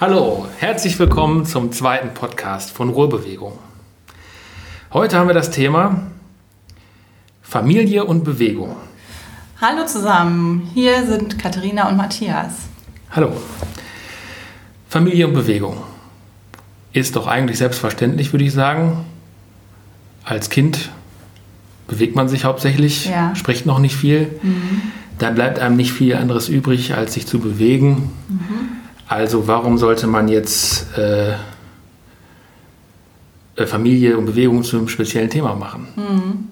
Hallo, herzlich willkommen zum zweiten Podcast von Ruhrbewegung. Heute haben wir das Thema Familie und Bewegung. Hallo zusammen, hier sind Katharina und Matthias. Hallo. Familie und Bewegung ist doch eigentlich selbstverständlich, würde ich sagen. Als Kind bewegt man sich hauptsächlich, ja. spricht noch nicht viel. Mhm. Dann bleibt einem nicht viel anderes übrig, als sich zu bewegen. Mhm. Also warum sollte man jetzt äh, äh, Familie und Bewegung zu einem speziellen Thema machen? Mhm.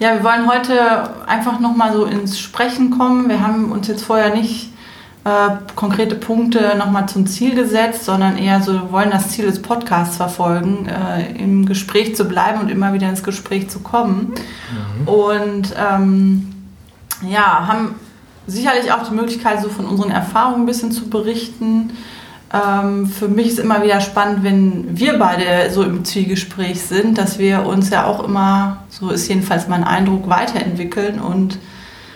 Ja, wir wollen heute einfach nochmal so ins Sprechen kommen. Wir haben uns jetzt vorher nicht äh, konkrete Punkte nochmal zum Ziel gesetzt, sondern eher so wollen das Ziel des Podcasts verfolgen, äh, im Gespräch zu bleiben und immer wieder ins Gespräch zu kommen. Mhm. Und ähm, ja, haben sicherlich auch die Möglichkeit, so von unseren Erfahrungen ein bisschen zu berichten. Ähm, für mich ist immer wieder spannend, wenn wir beide so im Zwiegespräch sind, dass wir uns ja auch immer, so ist jedenfalls mein Eindruck, weiterentwickeln und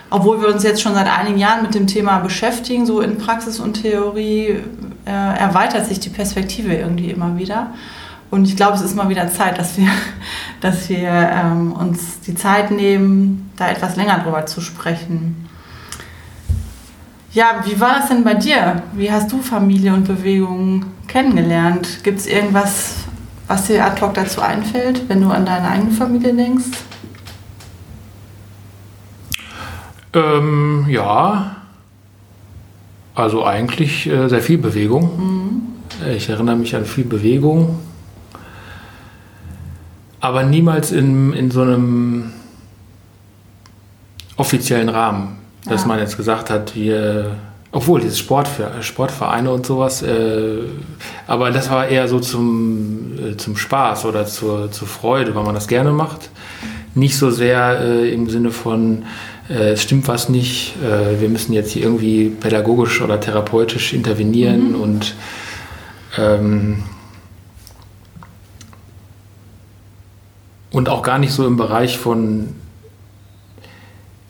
obwohl wir uns jetzt schon seit einigen Jahren mit dem Thema beschäftigen, so in Praxis und Theorie, äh, erweitert sich die Perspektive irgendwie immer wieder. Und ich glaube, es ist mal wieder Zeit, dass wir, dass wir ähm, uns die Zeit nehmen, da etwas länger drüber zu sprechen. Ja, wie war das denn bei dir? Wie hast du Familie und Bewegung kennengelernt? Gibt es irgendwas, was dir ad hoc dazu einfällt, wenn du an deine eigene Familie denkst? Ähm, ja, also eigentlich äh, sehr viel Bewegung. Mhm. Ich erinnere mich an viel Bewegung, aber niemals in, in so einem offiziellen Rahmen dass ja. man jetzt gesagt hat, wir, obwohl dieses Sport, Sportvereine und sowas, äh, aber das war eher so zum, äh, zum Spaß oder zur, zur Freude, weil man das gerne macht. Nicht so sehr äh, im Sinne von, äh, es stimmt was nicht, äh, wir müssen jetzt hier irgendwie pädagogisch oder therapeutisch intervenieren mhm. und ähm, und auch gar nicht so im Bereich von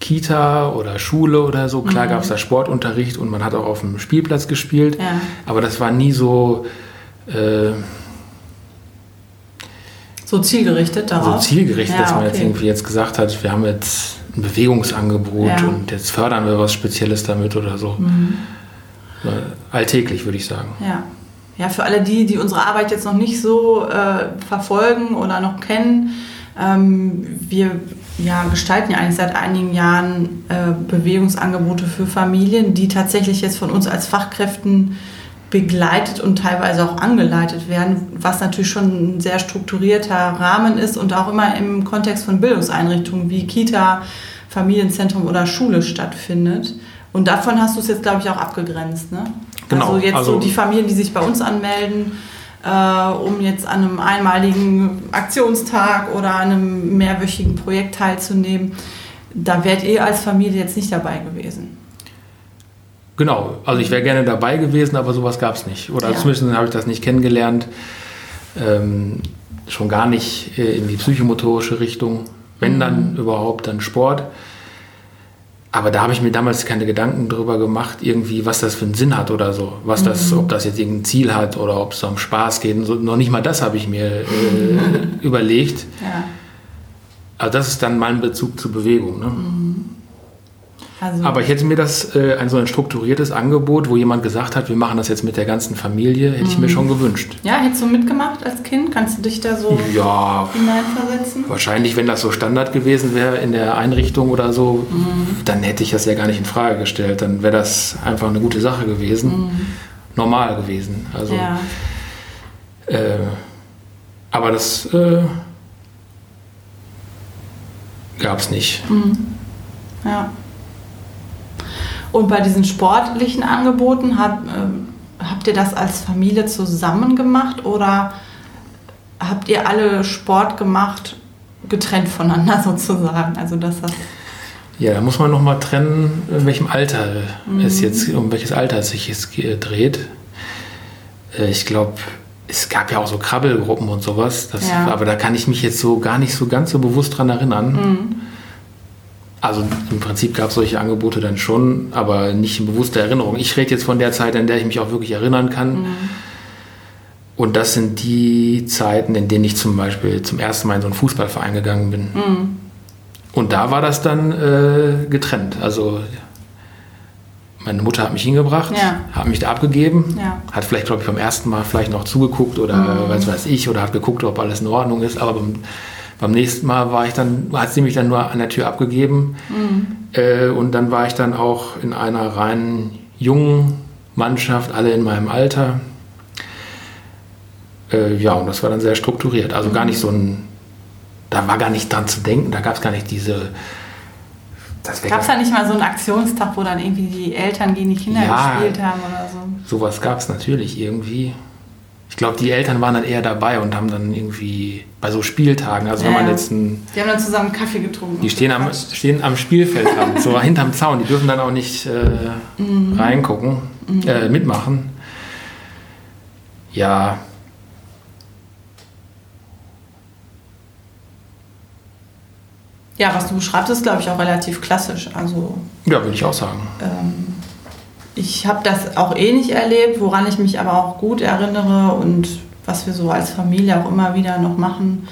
Kita oder Schule oder so. Klar mhm. gab es da Sportunterricht und man hat auch auf dem Spielplatz gespielt. Ja. Aber das war nie so. Äh, so zielgerichtet darauf? So zielgerichtet, ja, dass man okay. jetzt irgendwie jetzt gesagt hat, wir haben jetzt ein Bewegungsangebot ja. und jetzt fördern wir was Spezielles damit oder so. Mhm. Alltäglich, würde ich sagen. Ja. Ja, für alle die, die unsere Arbeit jetzt noch nicht so äh, verfolgen oder noch kennen, ähm, wir ja, gestalten ja eigentlich seit einigen Jahren äh, Bewegungsangebote für Familien, die tatsächlich jetzt von uns als Fachkräften begleitet und teilweise auch angeleitet werden, was natürlich schon ein sehr strukturierter Rahmen ist und auch immer im Kontext von Bildungseinrichtungen wie Kita, Familienzentrum oder Schule stattfindet. Und davon hast du es jetzt, glaube ich, auch abgegrenzt. Ne? Genau. Also jetzt also so die Familien, die sich bei uns anmelden, äh, um jetzt an einem einmaligen Aktionstag oder einem mehrwöchigen Projekt teilzunehmen. Da wärt ihr als Familie jetzt nicht dabei gewesen. Genau, also ich wäre gerne dabei gewesen, aber sowas gab es nicht. Oder ja. zumindest habe ich das nicht kennengelernt. Ähm, schon gar nicht äh, in die psychomotorische Richtung. Wenn dann mhm. überhaupt, dann Sport. Aber da habe ich mir damals keine Gedanken darüber gemacht, irgendwie, was das für einen Sinn hat oder so. Was das, mhm. ob das jetzt irgendein Ziel hat oder ob es um Spaß geht. Und so, noch nicht mal das habe ich mir äh, überlegt. Ja. Also das ist dann mein Bezug zur Bewegung. Ne? Mhm. Also Aber ich hätte mir das, äh, ein so ein strukturiertes Angebot, wo jemand gesagt hat, wir machen das jetzt mit der ganzen Familie, hätte mhm. ich mir mhm. schon gewünscht. Ja, hättest du mitgemacht als Kind? Kannst du dich da so ja, hineinversetzen? Wahrscheinlich, wenn das so Standard gewesen wäre in der Einrichtung oder so, mhm. dann hätte ich das ja gar nicht in Frage gestellt. Dann wäre das einfach eine gute Sache gewesen. Mhm. Normal gewesen. Also, ja. äh, aber das äh, gab es nicht. Mhm. Ja. Und bei diesen sportlichen Angeboten habt, äh, habt ihr das als Familie zusammen gemacht oder habt ihr alle Sport gemacht, getrennt voneinander sozusagen? Also dass das ja, da muss man nochmal trennen, in welchem Alter mhm. es jetzt, um welches Alter es sich jetzt dreht. Äh, ich glaube, es gab ja auch so Krabbelgruppen und sowas, das, ja. aber da kann ich mich jetzt so gar nicht so ganz so bewusst dran erinnern. Mhm. Also im Prinzip gab es solche Angebote dann schon, aber nicht in bewusster Erinnerung. Ich rede jetzt von der Zeit, in der ich mich auch wirklich erinnern kann. Mhm. Und das sind die Zeiten, in denen ich zum Beispiel zum ersten Mal in so einen Fußballverein gegangen bin. Mhm. Und da war das dann äh, getrennt. Also meine Mutter hat mich hingebracht, ja. hat mich da abgegeben, ja. hat vielleicht, glaube ich, beim ersten Mal vielleicht noch zugeguckt oder mhm. was weiß ich, oder hat geguckt, ob alles in Ordnung ist. Aber beim, beim nächsten Mal war ich dann, hat sie mich dann nur an der Tür abgegeben. Mhm. Äh, und dann war ich dann auch in einer reinen jungen Mannschaft, alle in meinem Alter. Äh, ja, und das war dann sehr strukturiert. Also gar nicht so ein, da war gar nicht dran zu denken, da gab es gar nicht diese. Gab es da nicht mal so einen Aktionstag, wo dann irgendwie die Eltern gegen die Kinder ja, gespielt haben oder so? Sowas gab es natürlich irgendwie ich glaube, die Eltern waren dann eher dabei und haben dann irgendwie bei so Spieltagen, also ja, wenn man jetzt ein, Die haben dann zusammen Kaffee getrunken. Die stehen am, stehen am Spielfeld haben, so hinterm Zaun, die dürfen dann auch nicht äh, mhm. reingucken, mhm. Äh, mitmachen. Ja. Ja, was du beschreibst, ist, glaube ich, auch relativ klassisch. Also, ja, würde ich auch sagen. Ähm, ich habe das auch ähnlich eh erlebt, woran ich mich aber auch gut erinnere und was wir so als Familie auch immer wieder noch machen,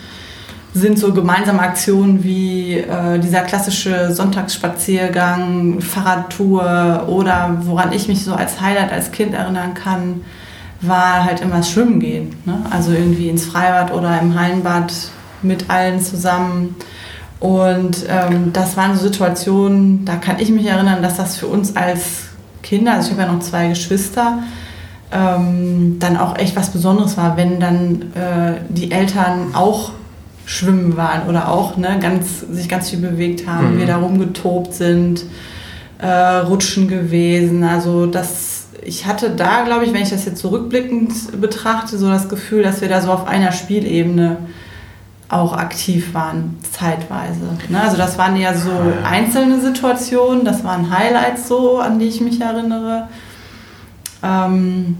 sind so gemeinsame Aktionen wie äh, dieser klassische Sonntagsspaziergang, Fahrradtour oder woran ich mich so als Highlight als Kind erinnern kann, war halt immer das Schwimmen gehen. Ne? Also irgendwie ins Freibad oder im Hallenbad mit allen zusammen. Und ähm, das waren so Situationen, da kann ich mich erinnern, dass das für uns als Kinder, also ich habe ja noch zwei Geschwister, ähm, dann auch echt was Besonderes war, wenn dann äh, die Eltern auch schwimmen waren oder auch ne, ganz, sich ganz viel bewegt haben, mhm. wir da rumgetobt sind, äh, rutschen gewesen. Also das, ich hatte da, glaube ich, wenn ich das jetzt zurückblickend betrachte, so das Gefühl, dass wir da so auf einer Spielebene auch aktiv waren, zeitweise. Ne? Also das waren ja so einzelne Situationen, das waren Highlights so, an die ich mich erinnere. Ähm,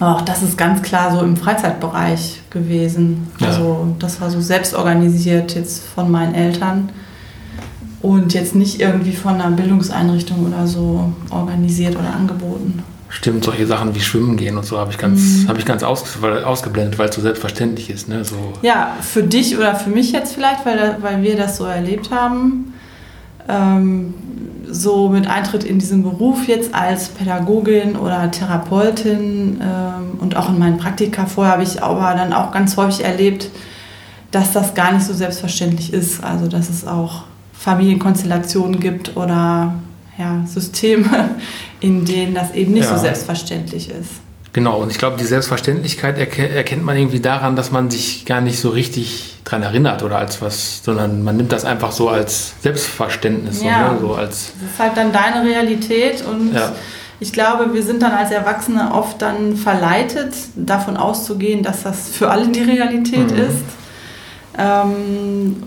auch das ist ganz klar so im Freizeitbereich gewesen. Ja. Also das war so selbst organisiert jetzt von meinen Eltern und jetzt nicht irgendwie von einer Bildungseinrichtung oder so organisiert oder angeboten. Stimmt, solche Sachen wie Schwimmen gehen und so habe ich ganz, mhm. hab ich ganz aus, ausgeblendet, weil es so selbstverständlich ist. Ne? So. Ja, für dich oder für mich jetzt vielleicht, weil, weil wir das so erlebt haben. Ähm, so mit Eintritt in diesen Beruf jetzt als Pädagogin oder Therapeutin ähm, und auch in meinen Praktika vorher habe ich aber dann auch ganz häufig erlebt, dass das gar nicht so selbstverständlich ist. Also dass es auch Familienkonstellationen gibt oder ja, Systeme, in denen das eben nicht ja. so selbstverständlich ist. Genau, und ich glaube, die Selbstverständlichkeit erkennt man irgendwie daran, dass man sich gar nicht so richtig daran erinnert oder als was, sondern man nimmt das einfach so als Selbstverständnis. Ja, so, ne? so als das ist halt dann deine Realität und ja. ich glaube, wir sind dann als Erwachsene oft dann verleitet, davon auszugehen, dass das für alle die Realität mhm. ist. Ähm,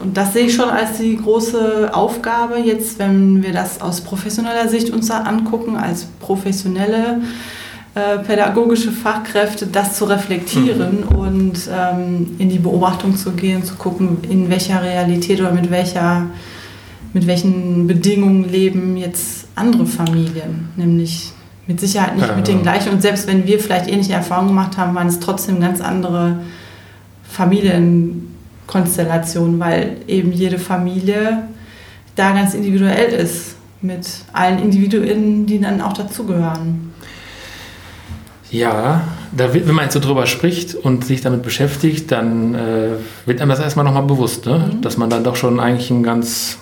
und das sehe ich schon als die große Aufgabe jetzt, wenn wir das aus professioneller Sicht uns angucken, als professionelle äh, pädagogische Fachkräfte, das zu reflektieren mhm. und ähm, in die Beobachtung zu gehen, zu gucken, in welcher Realität oder mit welcher mit welchen Bedingungen leben jetzt andere Familien, nämlich mit Sicherheit nicht ja, mit den gleichen. Und selbst wenn wir vielleicht ähnliche Erfahrungen gemacht haben, waren es trotzdem ganz andere Familien Konstellation, weil eben jede Familie da ganz individuell ist, mit allen Individuen, die dann auch dazugehören. Ja, da wird, wenn man jetzt so drüber spricht und sich damit beschäftigt, dann äh, wird einem das erstmal nochmal bewusst, ne? Mhm. dass man dann doch schon eigentlich einen ganz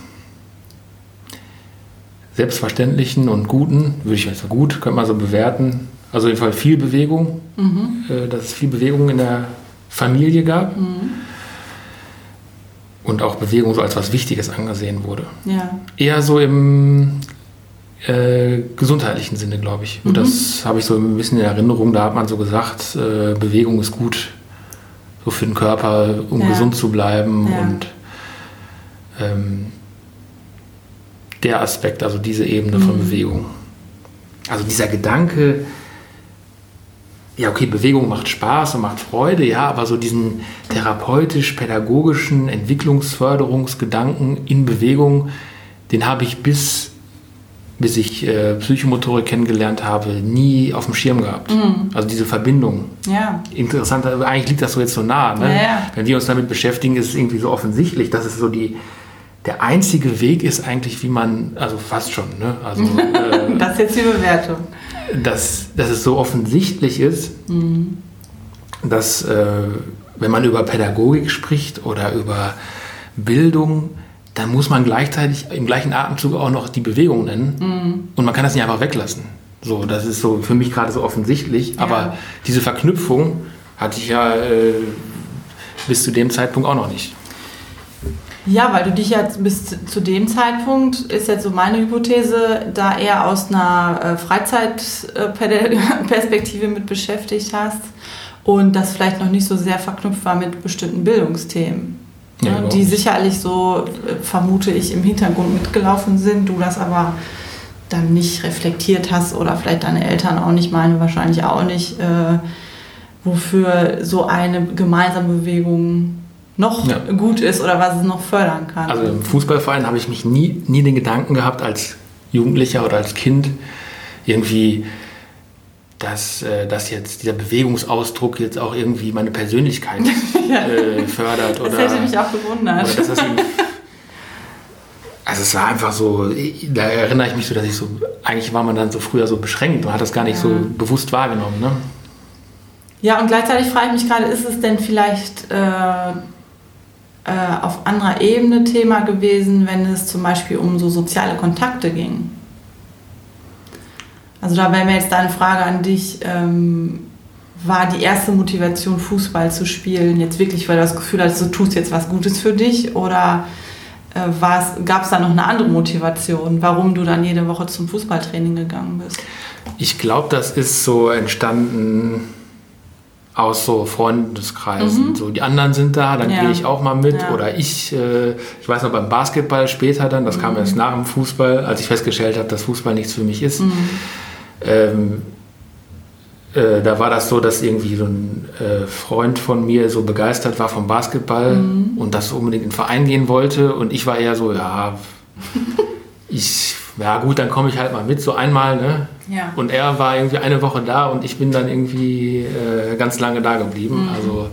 selbstverständlichen und guten, würde ich jetzt mal gut, könnte man so bewerten, also auf jeden Fall viel Bewegung, mhm. äh, dass es viel Bewegung in der Familie gab. Mhm und auch Bewegung so als was Wichtiges angesehen wurde. Ja. Eher so im äh, gesundheitlichen Sinne, glaube ich. Mhm. Das habe ich so ein bisschen in Erinnerung. Da hat man so gesagt, äh, Bewegung ist gut so für den Körper, um ja. gesund zu bleiben ja. und ähm, der Aspekt, also diese Ebene mhm. von Bewegung. Also dieser Gedanke, ja, okay, Bewegung macht Spaß und macht Freude, ja, aber so diesen therapeutisch-pädagogischen Entwicklungsförderungsgedanken in Bewegung, den habe ich bis, bis ich äh, Psychomotorik kennengelernt habe, nie auf dem Schirm gehabt. Mhm. Also diese Verbindung. Ja. Interessant, eigentlich liegt das so jetzt so nah. Ne? Ja, ja. Wenn wir uns damit beschäftigen, ist es irgendwie so offensichtlich, dass es so die, der einzige Weg ist eigentlich, wie man, also fast schon, ne? also, äh, Das ist jetzt die Bewertung. dass, dass es so offensichtlich ist, dass äh, wenn man über Pädagogik spricht oder über Bildung, dann muss man gleichzeitig im gleichen Atemzug auch noch die Bewegung nennen und man kann das nicht einfach weglassen. So, das ist so für mich gerade so offensichtlich, aber diese Verknüpfung hatte ich ja äh, bis zu dem Zeitpunkt auch noch nicht. Ja, weil du dich jetzt bis zu dem Zeitpunkt, ist jetzt so meine Hypothese, da eher aus einer äh, Freizeitperspektive mit beschäftigt hast und das vielleicht noch nicht so sehr verknüpft war mit bestimmten Bildungsthemen. Ja, ne, die sicherlich so, äh, vermute ich, im Hintergrund mitgelaufen sind, du das aber dann nicht reflektiert hast oder vielleicht deine Eltern auch nicht, meine wahrscheinlich auch nicht, äh, wofür so eine gemeinsame Bewegung noch Ja. gut ist oder was es noch fördern kann. Also im Fußballverein habe ich mich nie, nie den Gedanken gehabt, als Jugendlicher oder als Kind irgendwie, dass, äh, dass jetzt dieser Bewegungsausdruck jetzt auch irgendwie meine Persönlichkeit äh, fördert. das oder, hätte mich auch gewundert. das also es war einfach so, da erinnere ich mich so, dass ich so, eigentlich war man dann so früher so beschränkt, man hat das gar nicht so Ja. bewusst wahrgenommen. Ne? Ja, und gleichzeitig frage ich mich gerade, ist es denn vielleicht äh, äh, auf anderer Ebene Thema gewesen, wenn es zum Beispiel um so soziale Kontakte ging? Also da wäre mir jetzt deine Frage an dich, ähm, war die erste Motivation, Fußball zu spielen, jetzt wirklich, weil du das Gefühl hattest, du tust jetzt was Gutes für dich? Oder äh, gab es da noch eine andere Motivation, warum du dann jede Woche zum Fußballtraining gegangen bist? Ich glaube, das ist so entstanden aus so Freundeskreisen. So die anderen sind da, dann Mhm. Ja. gehe ich auch mal mit. Ja. Oder ich, äh, ich weiß noch beim Basketball später dann, das kam Mhm. erst nach dem Fußball, als ich festgestellt habe, dass Fußball nichts für mich Mhm. ist. Ähm, äh, da war das so, dass irgendwie so ein äh, Freund von mir so begeistert war vom Basketball Mhm. und das unbedingt in den Verein gehen wollte. Und ich war eher so, ja, ich, ja gut, dann komme ich halt mal mit, so einmal, ne? Ja. Und er war irgendwie eine Woche da und ich bin dann irgendwie äh, ganz lange da geblieben. Also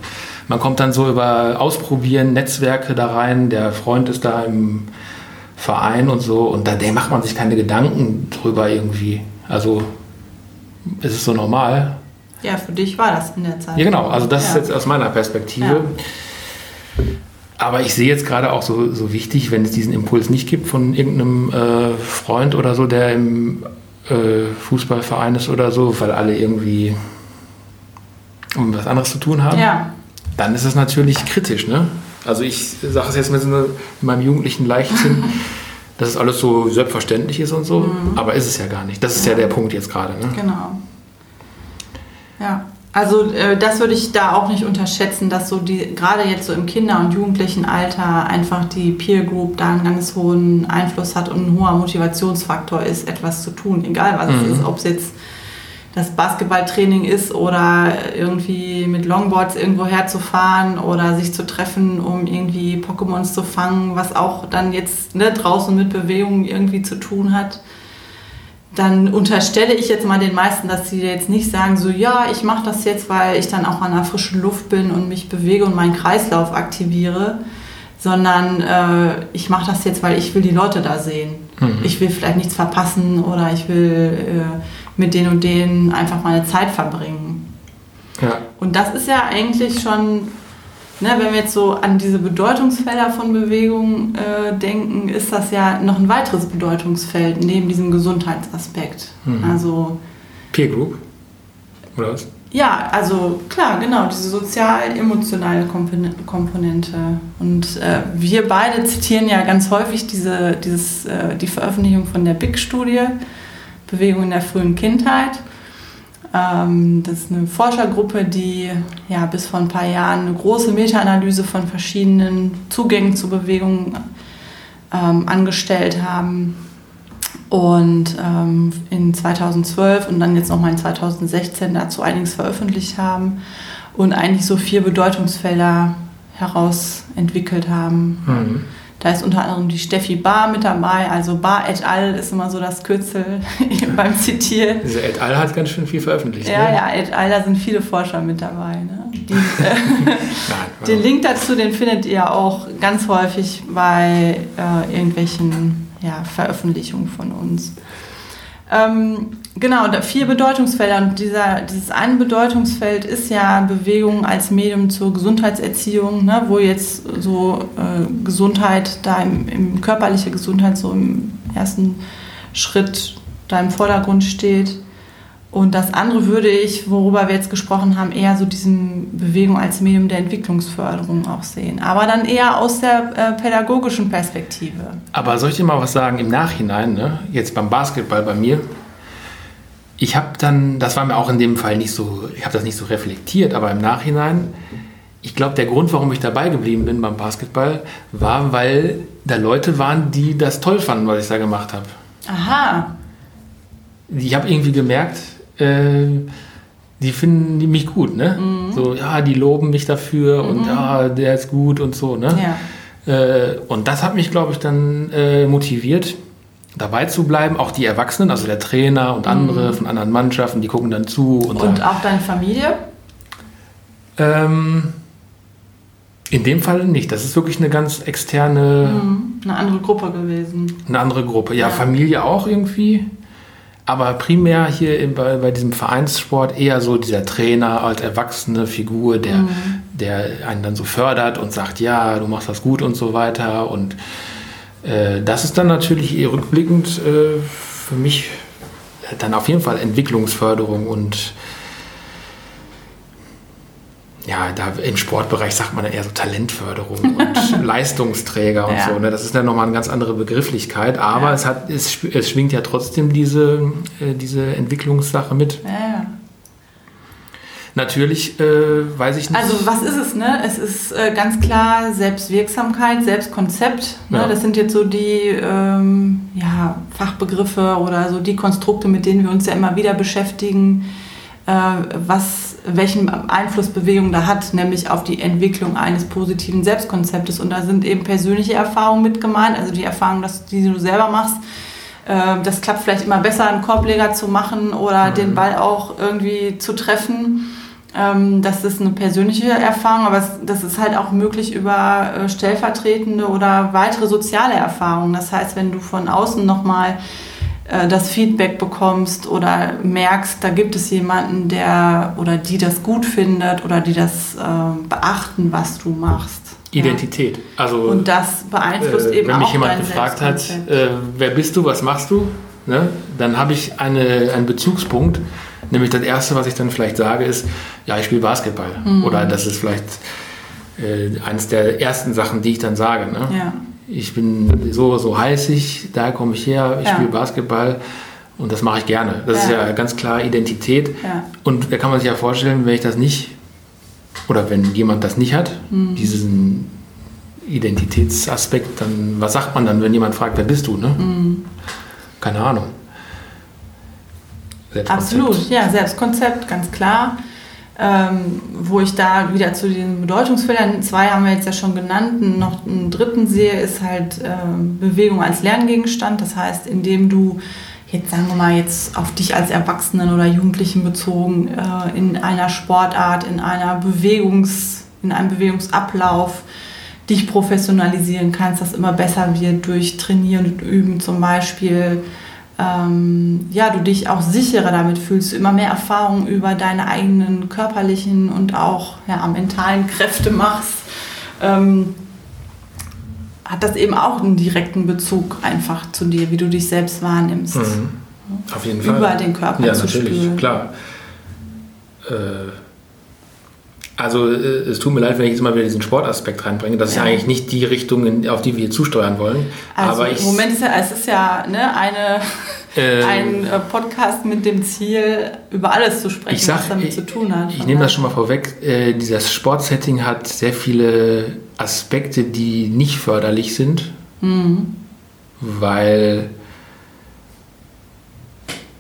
man kommt dann so über Ausprobieren, Netzwerke da rein. Der Freund ist da im Verein und so und da der macht man sich keine Gedanken drüber irgendwie. Also es ist so normal. Ja, für dich war das in der Zeit. Ja genau, also das ist Ja. jetzt aus meiner Perspektive. Ja. Aber ich sehe jetzt gerade auch so, so wichtig, wenn es diesen Impuls nicht gibt von irgendeinem äh, Freund oder so, der im äh, Fußballverein ist oder so, weil alle irgendwie um was anderes zu tun haben, Ja, dann ist es natürlich kritisch. Ne? Also ich sage es jetzt mit so meinem jugendlichen Leichtsinn, dass es alles so selbstverständlich ist und so, aber ist es ja gar nicht. Das ist ja, der Punkt jetzt gerade. Ne? genau. Ja, also äh, das würde ich da auch nicht unterschätzen, dass so die, gerade jetzt so im Kinder- und Jugendlichenalter einfach die Peer Group da einen ganz hohen Einfluss hat und ein hoher Motivationsfaktor ist, etwas zu tun, egal was Mhm. es ist, ob es jetzt das Basketballtraining ist oder irgendwie mit Longboards irgendwo herzufahren oder sich zu treffen, um irgendwie Pokémons zu fangen, was auch dann jetzt ne, draußen mit Bewegung irgendwie zu tun hat. Dann unterstelle ich jetzt mal den meisten, dass sie jetzt nicht sagen, so ja, ich mache das jetzt, weil ich dann auch an der frischen Luft bin und mich bewege und meinen Kreislauf aktiviere, sondern äh, ich mache das jetzt, weil ich will die Leute da sehen. Ich will vielleicht nichts verpassen oder ich will äh, mit denen und denen einfach meine Zeit verbringen. Ja. Und das ist ja eigentlich schon, ne, wenn wir jetzt so an diese Bedeutungsfelder von Bewegung äh, denken, ist das ja noch ein weiteres Bedeutungsfeld neben diesem Gesundheitsaspekt. Mhm. Also Peer Group? Oder was? ja, also klar, genau, diese sozial-emotionale Kompon- Komponente. Und äh, wir beide zitieren ja ganz häufig diese, dieses, äh, die Veröffentlichung von der BIC-Studie, Bewegung in der frühen Kindheit. Ähm, das ist eine Forschergruppe, die ja bis vor ein paar Jahren eine große Meta-Analyse von verschiedenen Zugängen zu Bewegung ähm, angestellt haben. Und ähm, in 2012 und dann jetzt nochmal in 2016 dazu einiges veröffentlicht haben und eigentlich so vier Bedeutungsfelder herausentwickelt haben. Mhm. Da ist unter anderem die Steffi Bar mit dabei. Also Bar et al. ist immer so das Kürzel beim Zitieren. Diese et al. hat ganz schön viel veröffentlicht. Ja, ne? ja, et al. Da sind viele Forscher mit dabei. Ne? Die, Nein, den Link dazu, den findet ihr auch ganz häufig bei äh, irgendwelchen ja, Veröffentlichungen von uns. Ähm, genau, vier Bedeutungsfelder. Und dieser, dieses eine Bedeutungsfeld ist ja Bewegung als Medium zur Gesundheitserziehung, ne, wo jetzt so äh, Gesundheit, da im, im, körperliche Gesundheit so im ersten Schritt da im Vordergrund steht. Und das andere würde ich, worüber wir jetzt gesprochen haben, eher so diesen Bewegung als Medium der Entwicklungsförderung auch sehen. Aber dann eher aus der äh, pädagogischen Perspektive. Aber soll ich dir mal was sagen im Nachhinein, ne? jetzt beim Basketball bei mir? Ich habe dann, das war mir auch in dem Fall nicht so, ich habe das nicht so reflektiert, aber im Nachhinein, ich glaube, der Grund, warum ich dabei geblieben bin beim Basketball, war, weil da Leute waren, die das toll fanden, was ich da gemacht habe. Aha. Ich habe irgendwie gemerkt, äh, die finden die mich gut, ne? Mhm. So, ja, die loben mich dafür mhm. und ja, der ist gut und so, ne? Ja. Äh, und das hat mich, glaube ich, dann äh, motiviert, dabei zu bleiben. Auch die Erwachsenen, also der Trainer und andere mhm. von anderen Mannschaften, die gucken dann zu. Und, und auch deine Familie? Ähm, in dem Fall nicht. Das ist wirklich eine ganz externe. Mhm. Eine andere Gruppe gewesen. Eine andere Gruppe. Ja, ja. Familie auch irgendwie. Aber primär hier in, bei, bei, diesem Vereinssport eher so dieser Trainer als erwachsene Figur, der, mhm. der einen dann so fördert und sagt, ja, du machst das gut und so weiter. Und äh, das ist dann natürlich eher rückblickend äh, für mich dann auf jeden Fall Entwicklungsförderung und ja, da im Sportbereich sagt man dann eher so Talentförderung und Leistungsträger und ja. so. Ne? Das ist dann nochmal eine ganz andere Begrifflichkeit, aber ja. es, hat, es, es schwingt ja trotzdem diese, äh, diese Entwicklungssache mit. Ja, Natürlich äh, weiß ich nicht. Also was ist es, ne? Es ist äh, ganz klar Selbstwirksamkeit, Selbstkonzept. Ne? Das sind jetzt so die ähm, ja, Fachbegriffe oder so die Konstrukte, mit denen wir uns ja immer wieder beschäftigen, äh, was welchen Einfluss Bewegung da hat, nämlich auf die Entwicklung eines positiven Selbstkonzeptes. Und da sind eben persönliche Erfahrungen mit gemeint, also die Erfahrung, dass, die du selber machst. Äh, das klappt vielleicht immer besser, einen Korbleger zu machen oder mhm. den Ball auch irgendwie zu treffen. Ähm, das ist eine persönliche Erfahrung, aber das ist halt auch möglich über äh, stellvertretende oder weitere soziale Erfahrungen. Das heißt, wenn du von außen nochmal äh, das Feedback bekommst oder merkst, da gibt es jemanden, der oder die das gut findet oder die das äh, beachten, was du machst. Identität. Also, und das beeinflusst äh, eben wenn auch mich jemand gefragt hat, äh, wer bist du, was machst du, ne? dann habe ich eine, einen Bezugspunkt. Nämlich das Erste, was ich dann vielleicht sage, ist, ja, ich spiele Basketball. Mhm. Oder das ist vielleicht äh, eines der ersten Sachen, die ich dann sage. Ne? Ja ich bin so, so heiß ich, da komme ich her, ich ja. spiele Basketball und das mache ich gerne. Das ja. ist ja ganz klar Identität. Ja. Und da kann man sich ja vorstellen, wenn ich das nicht, oder wenn jemand das nicht hat, mhm. diesen Identitätsaspekt, dann was sagt man dann, wenn jemand fragt, wer bist du? Ne? Mhm. Keine Ahnung. Absolut, ja, Selbstkonzept, ganz klar. Ähm, wo ich da wieder zu den Bedeutungsfeldern, zwei haben wir jetzt ja schon genannt, noch einen dritten sehe, ist halt äh, Bewegung als Lerngegenstand. Das heißt, indem du jetzt sagen wir mal jetzt auf dich als Erwachsenen oder Jugendlichen bezogen äh, in einer Sportart, in einer Bewegungs, in einem Bewegungsablauf dich professionalisieren kannst, das immer besser wird durch Trainieren und Üben zum Beispiel ähm, ja, du dich auch sicherer damit fühlst, immer mehr Erfahrung über deine eigenen körperlichen und auch ja, mentalen Kräfte machst, ähm, hat das eben auch einen direkten Bezug einfach zu dir, wie du dich selbst wahrnimmst. Mhm. Auf jeden Fall. Über den Körper ja, zu natürlich, spüren. klar. Äh, also äh, es tut mir leid, wenn ich jetzt mal wieder diesen Sportaspekt reinbringe. Das ja. ist eigentlich nicht die Richtung, auf die wir zusteuern wollen. Also Aber im Moment ist ja, es ist ja ne, eine, ähm, ein äh, Podcast mit dem Ziel, über alles zu sprechen, sag, was damit ich, zu tun hat. Ich nehme das schon mal vorweg. Äh, dieses Sportsetting hat sehr viele Aspekte, die nicht förderlich sind, mhm. weil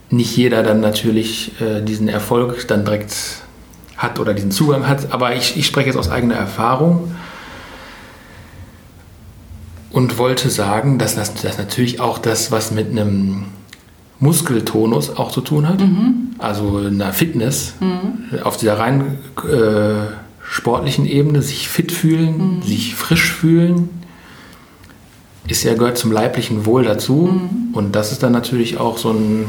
nicht jeder dann natürlich äh, diesen Erfolg dann direkt hat oder diesen Zugang hat. Aber ich, ich spreche jetzt aus eigener Erfahrung. und wollte sagen, dass das, das natürlich auch das, was mit einem Muskeltonus auch zu tun hat, mhm. also einer Fitness, mhm. auf dieser rein äh, sportlichen Ebene, sich fit fühlen, mhm. sich frisch fühlen, ist ja gehört zum leiblichen Wohl dazu. Mhm. Und das ist dann natürlich auch so ein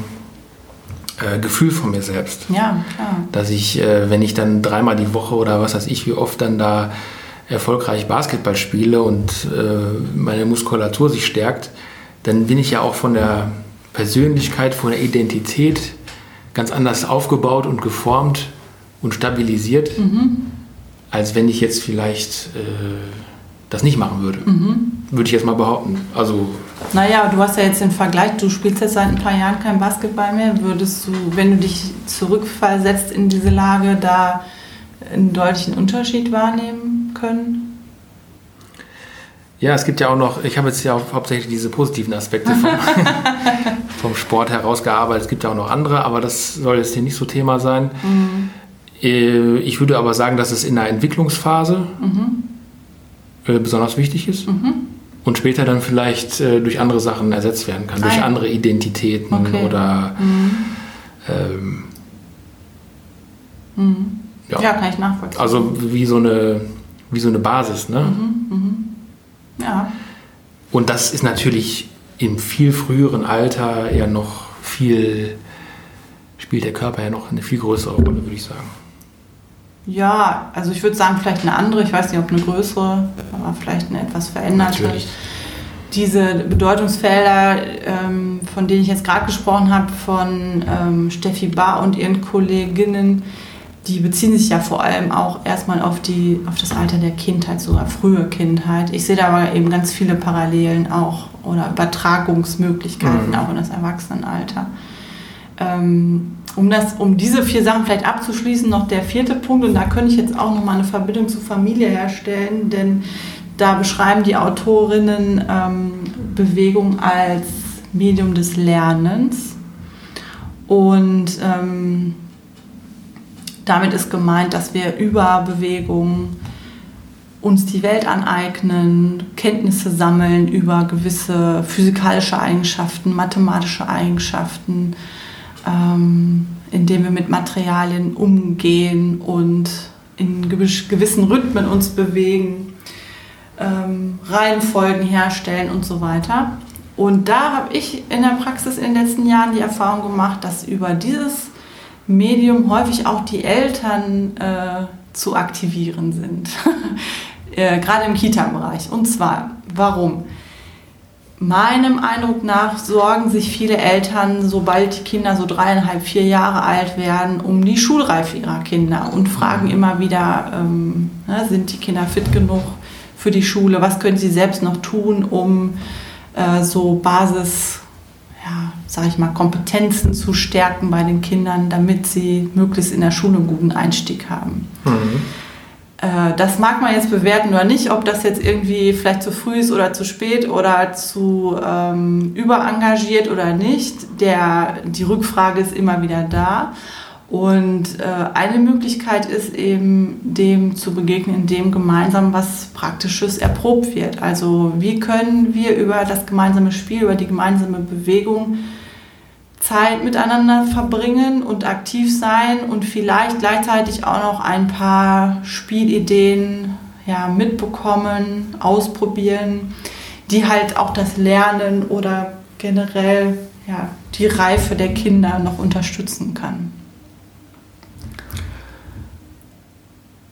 äh, Gefühl von mir selbst. Ja, klar. Dass ich, äh, wenn ich dann dreimal die Woche oder was weiß ich, wie oft dann da erfolgreich Basketball spiele und äh, meine Muskulatur sich stärkt, dann bin ich ja auch von der Persönlichkeit, von der Identität ganz anders aufgebaut und geformt und stabilisiert, mhm. als wenn ich jetzt vielleicht äh, das nicht machen würde. Mhm. Würde ich jetzt mal behaupten. Also naja, du hast ja jetzt den Vergleich, du spielst jetzt seit ein paar Jahren kein Basketball mehr. Würdest du, wenn du dich zurückversetzt in diese Lage, da einen deutlichen Unterschied wahrnehmen können? Ja, es gibt ja auch noch, ich habe jetzt ja auch hauptsächlich diese positiven Aspekte vom, vom Sport herausgearbeitet. Es gibt ja auch noch andere, aber das soll jetzt hier nicht so Thema sein. Mhm. Äh, ich würde aber sagen, dass es in der Entwicklungsphase mhm. Äh, besonders wichtig ist. Mhm und später dann vielleicht äh, durch andere Sachen ersetzt werden kann, durch andere Identitäten okay. oder mhm. Ähm, mhm. Ja. ja. kann ich nachvollziehen. Also wie so eine, wie so eine Basis, ne? Mhm. mhm. Ja. Und das ist natürlich im viel früheren Alter ja noch viel, spielt der Körper ja noch eine viel größere Rolle, würde ich sagen. Ja, also ich würde sagen, vielleicht eine andere, ich weiß nicht, ob eine größere, aber vielleicht eine etwas veränderte. Natürlich. Diese Bedeutungsfelder, ähm, von denen ich jetzt gerade gesprochen habe, von ähm, Steffi Bahr und ihren Kolleginnen, die beziehen sich ja vor allem auch erstmal auf, die, auf das Alter der Kindheit, sogar frühe Kindheit. Ich sehe da aber eben ganz viele Parallelen auch oder Übertragungsmöglichkeiten mhm. auch in das Erwachsenenalter. Ähm, um, das, um diese vier Sachen vielleicht abzuschließen, noch der vierte Punkt, und da könnte ich jetzt auch noch mal eine Verbindung zur Familie herstellen, denn da beschreiben die Autorinnen ähm, Bewegung als Medium des Lernens. Und ähm, damit ist gemeint, dass wir über Bewegung uns die Welt aneignen, Kenntnisse sammeln über gewisse physikalische Eigenschaften, mathematische Eigenschaften, ähm, indem wir mit Materialien umgehen und in gewissen Rhythmen uns bewegen, ähm, Reihenfolgen herstellen und so weiter. Und da habe ich in der Praxis in den letzten Jahren die Erfahrung gemacht, dass über dieses Medium häufig auch die Eltern äh, zu aktivieren sind. äh, gerade im Kita-Bereich. Und zwar, warum? Meinem Eindruck nach sorgen sich viele Eltern, sobald die Kinder so dreieinhalb, vier Jahre alt werden, um die Schulreife ihrer Kinder und fragen immer wieder, ähm, ne, sind die Kinder fit genug für die Schule? Was können sie selbst noch tun, um äh, so Basis, ja, sag ich mal, Kompetenzen zu stärken bei den Kindern, damit sie möglichst in der Schule einen guten Einstieg haben? Mhm. Äh, das mag man jetzt bewerten oder nicht, ob das jetzt irgendwie vielleicht zu früh ist oder zu spät oder zu ähm, überengagiert oder nicht. Der, die Rückfrage ist immer wieder da. Und äh, eine Möglichkeit ist eben, dem zu begegnen, indem gemeinsam was Praktisches erprobt wird. Also wie können wir über das gemeinsame Spiel, über die gemeinsame Bewegung Zeit miteinander verbringen und aktiv sein und vielleicht gleichzeitig auch noch ein paar Spielideen ja, mitbekommen, ausprobieren, die halt auch das Lernen oder generell ja, die Reife der Kinder noch unterstützen kann.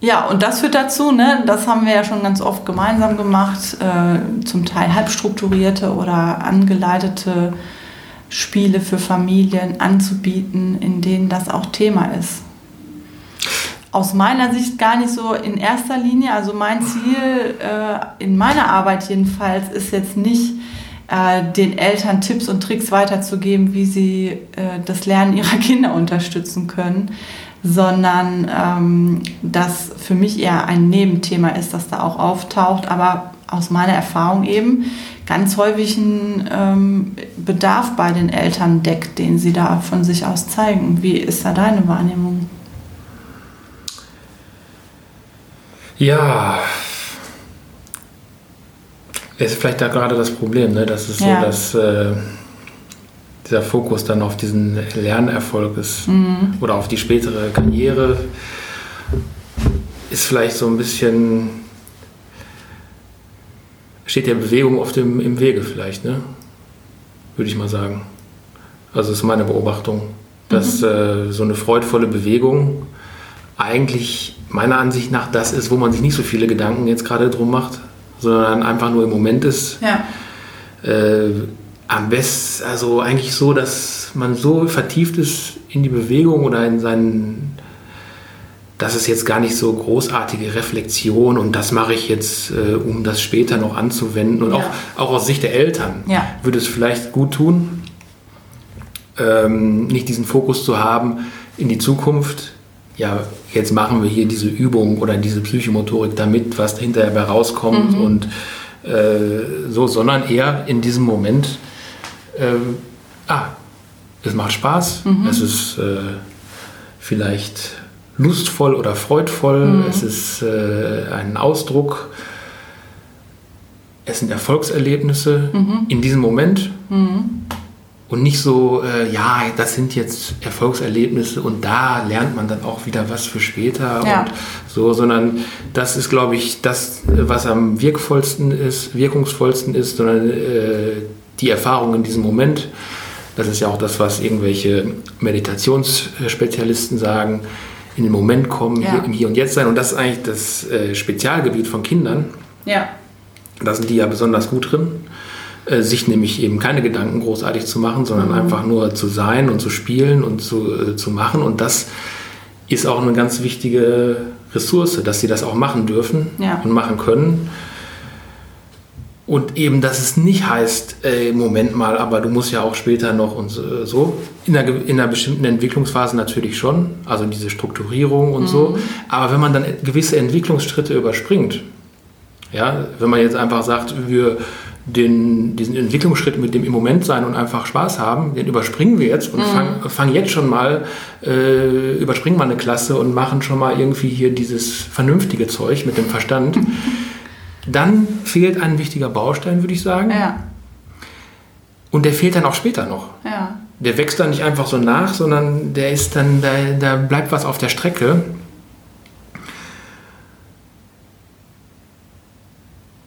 Ja, und das führt dazu, ne, das haben wir ja schon ganz oft gemeinsam gemacht, äh, zum Teil halbstrukturierte oder angeleitete Spiele für Familien anzubieten, in denen das auch Thema ist. Aus meiner Sicht gar nicht so in erster Linie. Also mein Ziel äh, in meiner Arbeit jedenfalls ist jetzt nicht, äh, den Eltern Tipps und Tricks weiterzugeben, wie sie äh, das Lernen ihrer Kinder unterstützen können, sondern ähm, dass für mich eher ein Nebenthema ist, das da auch auftaucht, aber aus meiner Erfahrung eben ganz häufig einen ähm, Bedarf bei den Eltern deckt, den sie da von sich aus zeigen. Wie ist da deine Wahrnehmung? Ja, Ist vielleicht da gerade das Problem, ne? Das ist ja. so, dass äh, dieser Fokus dann auf diesen Lernerfolg ist mhm. oder auf die spätere Karriere ist vielleicht so ein bisschen steht der Bewegung auf dem im Wege vielleicht, ne? Würde ich mal sagen. Also das ist meine Beobachtung, dass mhm. äh, so eine freudvolle Bewegung eigentlich meiner Ansicht nach das ist, wo man sich nicht so viele Gedanken jetzt gerade drum macht, sondern einfach nur im Moment ist. Ja. Äh, am besten, also eigentlich so, dass man so vertieft ist in die Bewegung oder in seinen, dass es jetzt gar nicht so großartige Reflexion und das mache ich jetzt, äh, um das später noch anzuwenden. Und ja. auch, auch aus Sicht der Eltern ja. würde es vielleicht gut tun, ähm, nicht diesen Fokus zu haben in die Zukunft. Ja, jetzt machen wir hier diese Übung oder diese Psychomotorik damit, was hinterher rauskommt mhm. und äh, so, sondern eher in diesem Moment ähm, ah, es macht Spaß, mhm. es ist äh, vielleicht lustvoll oder freudvoll, mhm. es ist äh, ein Ausdruck, es sind Erfolgserlebnisse mhm. in diesem Moment mhm. und nicht so, äh, ja, das sind jetzt Erfolgserlebnisse und da lernt man dann auch wieder was für später ja. und so, sondern das ist, glaube ich, das, was am wirkvollsten ist, wirkungsvollsten ist, sondern äh, die Erfahrung in diesem Moment, das ist ja auch das, was irgendwelche Meditationsspezialisten sagen, in den Moment kommen, ja. hier, im Hier und Jetzt sein. Und das ist eigentlich das äh, Spezialgebiet von Kindern. Ja. Da sind die ja besonders gut drin, äh, sich nämlich eben keine Gedanken großartig zu machen, sondern mhm. einfach nur zu sein und zu spielen und zu, äh, zu machen. Und das ist auch eine ganz wichtige Ressource, dass sie das auch machen dürfen ja. und machen können. Und eben, dass es nicht heißt, ey, Moment mal, aber du musst ja auch später noch und so. In einer, in einer bestimmten Entwicklungsphase natürlich schon, also diese Strukturierung und mhm. so. Aber wenn man dann gewisse Entwicklungsschritte überspringt, ja, wenn man jetzt einfach sagt, wir den, diesen Entwicklungsschritt mit dem im Moment sein und einfach Spaß haben, den überspringen wir jetzt und mhm. fangen fang jetzt schon mal, äh, überspringen mal eine Klasse und machen schon mal irgendwie hier dieses vernünftige Zeug mit dem Verstand. Dann fehlt ein wichtiger Baustein, würde ich sagen. Ja. Und der fehlt dann auch später noch. Ja. Der wächst dann nicht einfach so nach, sondern der ist dann, da, da bleibt was auf der Strecke.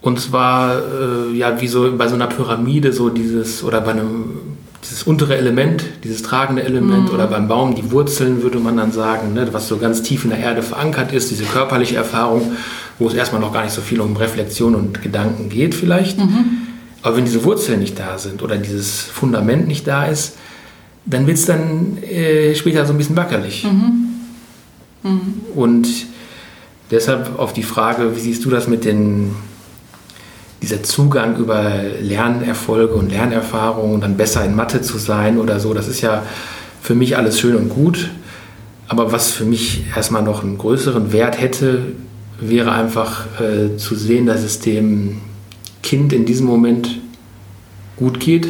Und zwar, äh, ja, wie so bei so einer Pyramide, so dieses, oder bei einem, dieses untere Element, dieses tragende Element, mhm. oder beim Baum, die Wurzeln, würde man dann sagen, ne, was so ganz tief in der Erde verankert ist, diese körperliche Erfahrung wo es erstmal noch gar nicht so viel um Reflexion und Gedanken geht vielleicht. Mhm. Aber wenn diese Wurzeln nicht da sind oder dieses Fundament nicht da ist, dann wird es dann äh, später so ein bisschen wackelig. Mhm. Mhm. Und deshalb auf die Frage, wie siehst du das mit den, dieser Zugang über Lernerfolge und Lernerfahrungen, dann besser in Mathe zu sein oder so, das ist ja für mich alles schön und gut. Aber was für mich erstmal noch einen größeren Wert hätte, wäre einfach äh, zu sehen, dass es dem Kind in diesem Moment gut geht,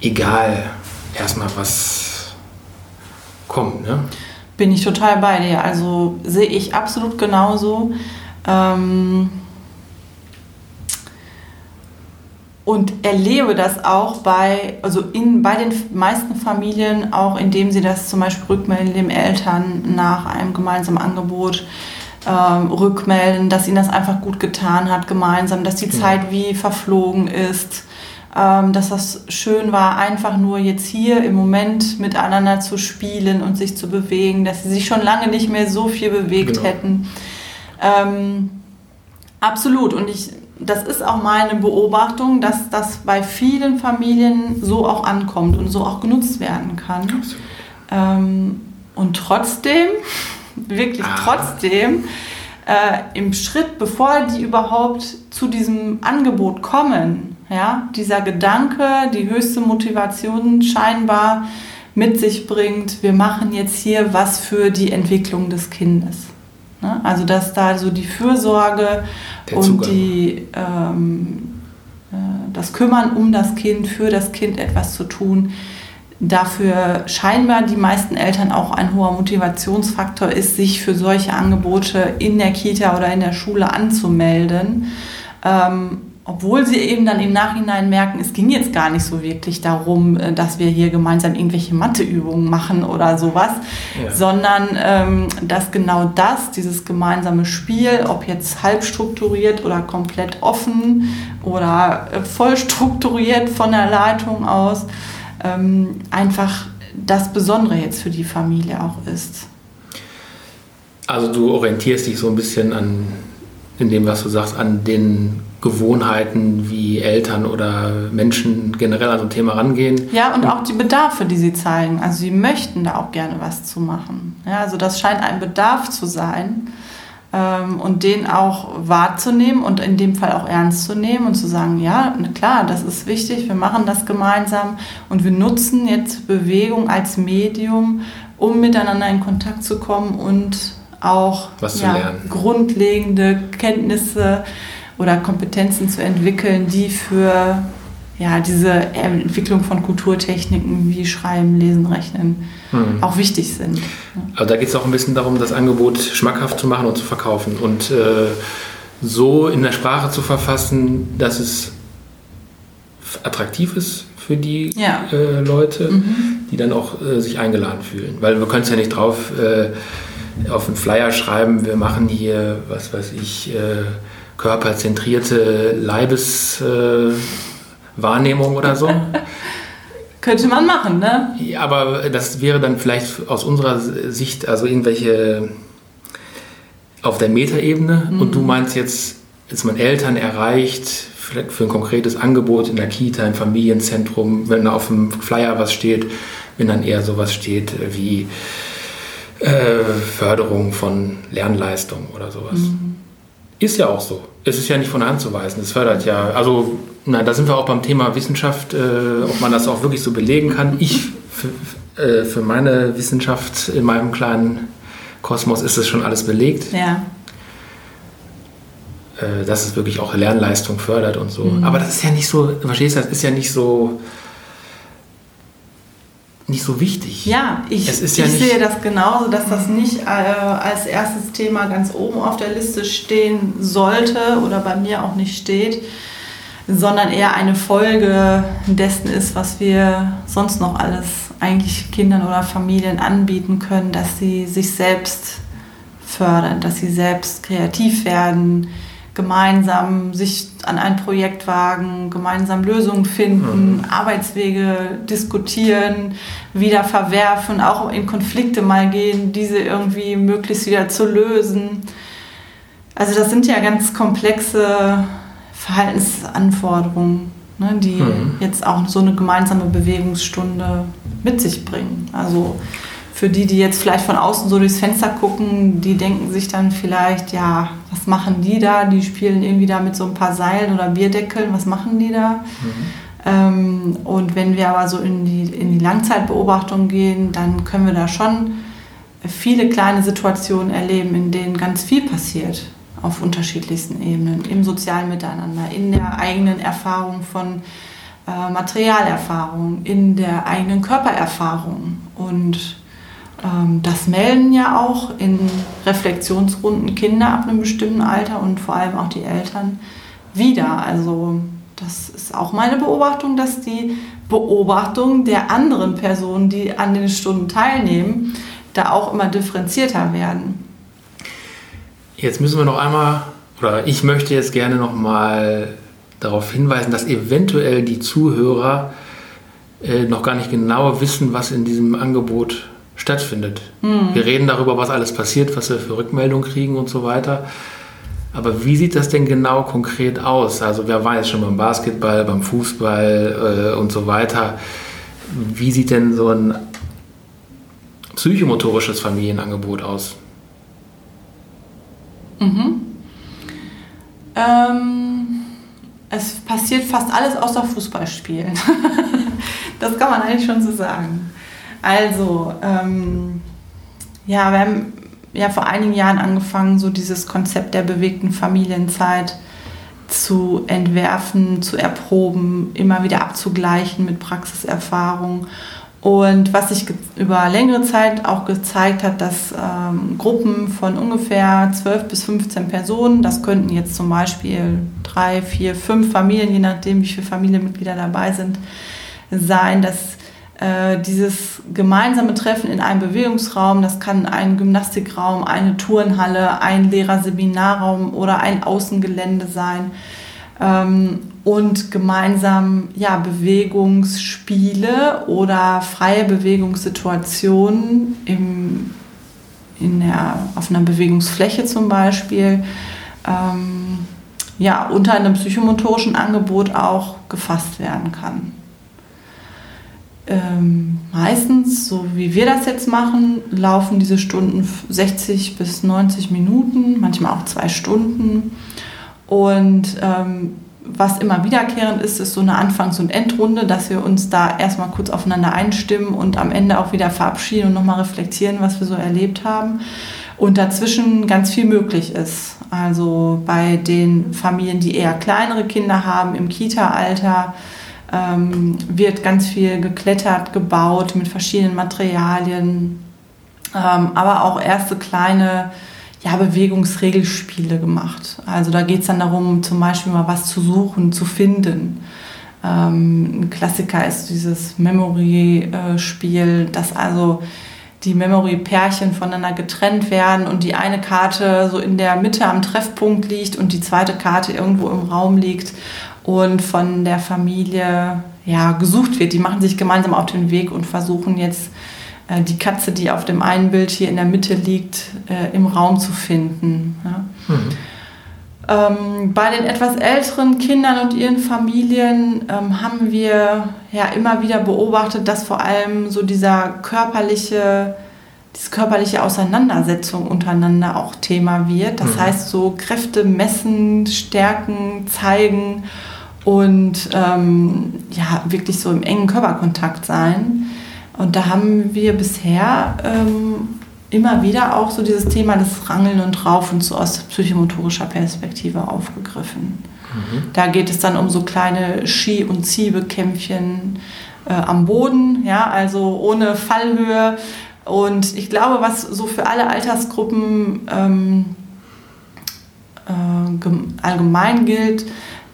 egal erstmal was kommt. Ne? Bin ich total bei dir. Also sehe ich absolut genauso. Ähm und erlebe das auch bei, also in, bei den meisten Familien, auch indem sie das zum Beispiel rückmelden den Eltern nach einem gemeinsamen Angebot ähm, rückmelden, dass ihnen das einfach gut getan hat gemeinsam, dass die Zeit wie verflogen ist, ähm, dass das schön war, einfach nur jetzt hier im Moment miteinander zu spielen und sich zu bewegen, dass sie sich schon lange nicht mehr so viel bewegt genau. hätten. Ähm, absolut. Und ich, das ist auch meine Beobachtung, dass das bei vielen Familien so auch ankommt und so auch genutzt werden kann. Ähm, und trotzdem wirklich ah. trotzdem äh, im Schritt, bevor die überhaupt zu diesem Angebot kommen, ja, dieser Gedanke, die höchste Motivation scheinbar mit sich bringt, wir machen jetzt hier was für die Entwicklung des Kindes. Ne? Also dass da so die Fürsorge und die, ähm, äh, das Kümmern um das Kind, für das Kind etwas zu tun, dafür scheinbar die meisten Eltern auch ein hoher Motivationsfaktor ist, sich für solche Angebote in der Kita oder in der Schule anzumelden. Ähm, obwohl sie eben dann im Nachhinein merken, es ging jetzt gar nicht so wirklich darum, äh, dass wir hier gemeinsam irgendwelche Matheübungen machen oder sowas, ja. sondern ähm, dass genau das, dieses gemeinsame Spiel, ob jetzt halb strukturiert oder komplett offen oder äh, voll strukturiert von der Leitung aus, ähm, einfach das Besondere jetzt für die Familie auch ist. Also du orientierst dich so ein bisschen an, in dem, was du sagst, an den Gewohnheiten, wie Eltern oder Menschen generell an so ein Thema rangehen. Ja, und auch die Bedarfe, die sie zeigen. Also sie möchten da auch gerne was zu machen. Ja, also das scheint ein Bedarf zu sein ähm, und den auch wahrzunehmen und in dem Fall auch ernst zu nehmen und zu sagen, ja, klar, das ist wichtig, wir machen das gemeinsam und wir nutzen jetzt Bewegung als Medium, um miteinander in Kontakt zu kommen und auch ja, grundlegende Kenntnisse oder Kompetenzen zu entwickeln, die für ja, diese Entwicklung von Kulturtechniken wie Schreiben, Lesen, Rechnen mhm. auch wichtig sind. Also da geht es auch ein bisschen darum, das Angebot schmackhaft zu machen und zu verkaufen und äh, so in der Sprache zu verfassen, dass es attraktiv ist für die ja. äh, Leute, mhm. die dann auch äh, sich eingeladen fühlen. Weil wir können es ja nicht drauf äh, auf einen Flyer schreiben, wir machen hier, was weiß ich, äh, körperzentrierte Leibeswahrnehmung äh, oder so. Könnte man machen, ne? Ja, aber das wäre dann vielleicht aus unserer Sicht, also irgendwelche auf der Metaebene. Mhm. Und du meinst jetzt, ist man Eltern erreicht für ein konkretes Angebot in der Kita, im Familienzentrum, wenn auf dem Flyer was steht, wenn dann eher sowas steht wie äh, Förderung von Lernleistung oder sowas. Mhm. Ist ja auch so. Es ist ja nicht von der Hand zu weisen. Es fördert ja, also, na, da sind wir auch beim Thema Wissenschaft, äh, ob man das auch wirklich so belegen kann. Ich, für, äh, für meine Wissenschaft in meinem kleinen Kosmos ist das schon alles belegt. Ja. Äh, dass es wirklich auch Lernleistung fördert und so. Mhm. Aber das ist ja nicht so, verstehst du, das ist ja nicht so nicht so wichtig. Ja, ich, ja ich sehe das genauso, dass das nicht äh, als erstes Thema ganz oben auf der Liste stehen sollte oder bei mir auch nicht steht, sondern eher eine Folge dessen ist, was wir sonst noch alles eigentlich Kindern oder Familien anbieten können, dass sie sich selbst fördern, dass sie selbst kreativ werden, gemeinsam sich an ein Projekt wagen, gemeinsam Lösungen finden, mhm. Arbeitswege diskutieren, wieder verwerfen, auch in Konflikte mal gehen, diese irgendwie möglichst wieder zu lösen. Also das sind ja ganz komplexe Verhaltensanforderungen, ne, die mhm. jetzt auch so eine gemeinsame Bewegungsstunde mit sich bringen. Also für die, die jetzt vielleicht von außen so durchs Fenster gucken, die denken sich dann vielleicht, ja, was machen die da? Die spielen irgendwie da mit so ein paar Seilen oder Bierdeckeln, was machen die da? Mhm. Ähm, und wenn wir aber so in die, in die Langzeitbeobachtung gehen, dann können wir da schon viele kleine Situationen erleben, in denen ganz viel passiert auf unterschiedlichsten Ebenen, im sozialen Miteinander, in der eigenen Erfahrung von äh, Materialerfahrung, in der eigenen Körpererfahrung und das melden ja auch in Reflexionsrunden Kinder ab einem bestimmten Alter und vor allem auch die Eltern wieder. Also das ist auch meine Beobachtung, dass die Beobachtung der anderen Personen, die an den Stunden teilnehmen, da auch immer differenzierter werden. Jetzt müssen wir noch einmal, oder ich möchte jetzt gerne noch mal darauf hinweisen, dass eventuell die Zuhörer äh, noch gar nicht genau wissen, was in diesem Angebot stattfindet. Mhm. Wir reden darüber, was alles passiert, was wir für Rückmeldungen kriegen und so weiter. Aber wie sieht das denn genau konkret aus? Also wer war jetzt schon beim Basketball, beim Fußball äh, und so weiter. Wie sieht denn so ein psychomotorisches Familienangebot aus? Mhm. Ähm, es passiert fast alles außer Fußballspielen. das kann man eigentlich schon so sagen. Also, ähm, ja, wir haben ja vor einigen Jahren angefangen, so dieses Konzept der bewegten Familienzeit zu entwerfen, zu erproben, immer wieder abzugleichen mit Praxiserfahrung. Und was sich über längere Zeit auch gezeigt hat, dass ähm, Gruppen von ungefähr 12 bis 15 Personen, das könnten jetzt zum Beispiel drei, vier, fünf Familien, je nachdem, wie viele Familienmitglieder dabei sind, sein, dass äh, dieses gemeinsame Treffen in einem Bewegungsraum, das kann ein Gymnastikraum, eine Turnhalle, ein Lehrerseminarraum oder ein Außengelände sein. Ähm, und gemeinsam ja, Bewegungsspiele oder freie Bewegungssituationen im, in der, auf einer Bewegungsfläche zum Beispiel ähm, ja, unter einem psychomotorischen Angebot auch gefasst werden kann. Ähm, meistens, so wie wir das jetzt machen, laufen diese Stunden 60 bis 90 Minuten, manchmal auch zwei Stunden. Und ähm, was immer wiederkehrend ist, ist so eine Anfangs- und Endrunde, dass wir uns da erstmal kurz aufeinander einstimmen und am Ende auch wieder verabschieden und nochmal reflektieren, was wir so erlebt haben. Und dazwischen ganz viel möglich ist. Also bei den Familien, die eher kleinere Kinder haben, im Kita-Alter, ähm, wird ganz viel geklettert, gebaut mit verschiedenen Materialien, ähm, aber auch erste kleine ja, Bewegungsregelspiele gemacht. Also da geht es dann darum, zum Beispiel mal was zu suchen, zu finden. Ähm, ein Klassiker ist dieses Memory-Spiel, dass also die Memory-Pärchen voneinander getrennt werden und die eine Karte so in der Mitte am Treffpunkt liegt und die zweite Karte irgendwo im Raum liegt und von der Familie ja, gesucht wird. Die machen sich gemeinsam auf den Weg und versuchen jetzt äh, die Katze, die auf dem einen Bild hier in der Mitte liegt, äh, im Raum zu finden. Ja. Mhm. Ähm, bei den etwas älteren Kindern und ihren Familien ähm, haben wir ja immer wieder beobachtet, dass vor allem so dieser körperliche, diese körperliche Auseinandersetzung untereinander auch Thema wird. Das mhm. heißt, so Kräfte messen, stärken, zeigen und ähm, ja, wirklich so im engen Körperkontakt sein. Und da haben wir bisher ähm, immer wieder auch so dieses Thema des Rangeln und Raufen so aus psychomotorischer Perspektive aufgegriffen. Mhm. Da geht es dann um so kleine Ski- und Ziebekämpfchen äh, am Boden, ja, also ohne Fallhöhe. Und ich glaube, was so für alle Altersgruppen ähm, äh, allgemein gilt,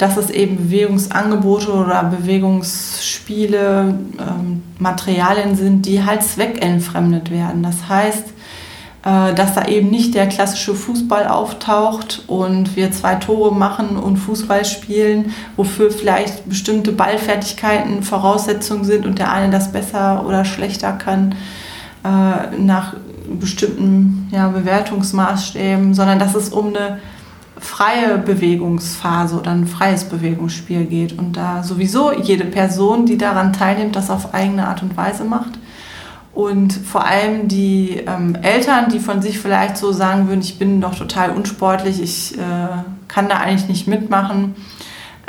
dass es eben Bewegungsangebote oder Bewegungsspiele, ähm, Materialien sind, die halt zweckentfremdet werden. Das heißt, äh, dass da eben nicht der klassische Fußball auftaucht und wir zwei Tore machen und Fußball spielen, wofür vielleicht bestimmte Ballfertigkeiten Voraussetzungen sind und der eine das besser oder schlechter kann äh, nach bestimmten ja, Bewertungsmaßstäben, sondern dass es um eine freie Bewegungsphase oder ein freies Bewegungsspiel geht und da sowieso jede Person, die daran teilnimmt, das auf eigene Art und Weise macht. Und vor allem die ähm, Eltern, die von sich vielleicht so sagen würden, ich bin doch total unsportlich, ich äh, kann da eigentlich nicht mitmachen,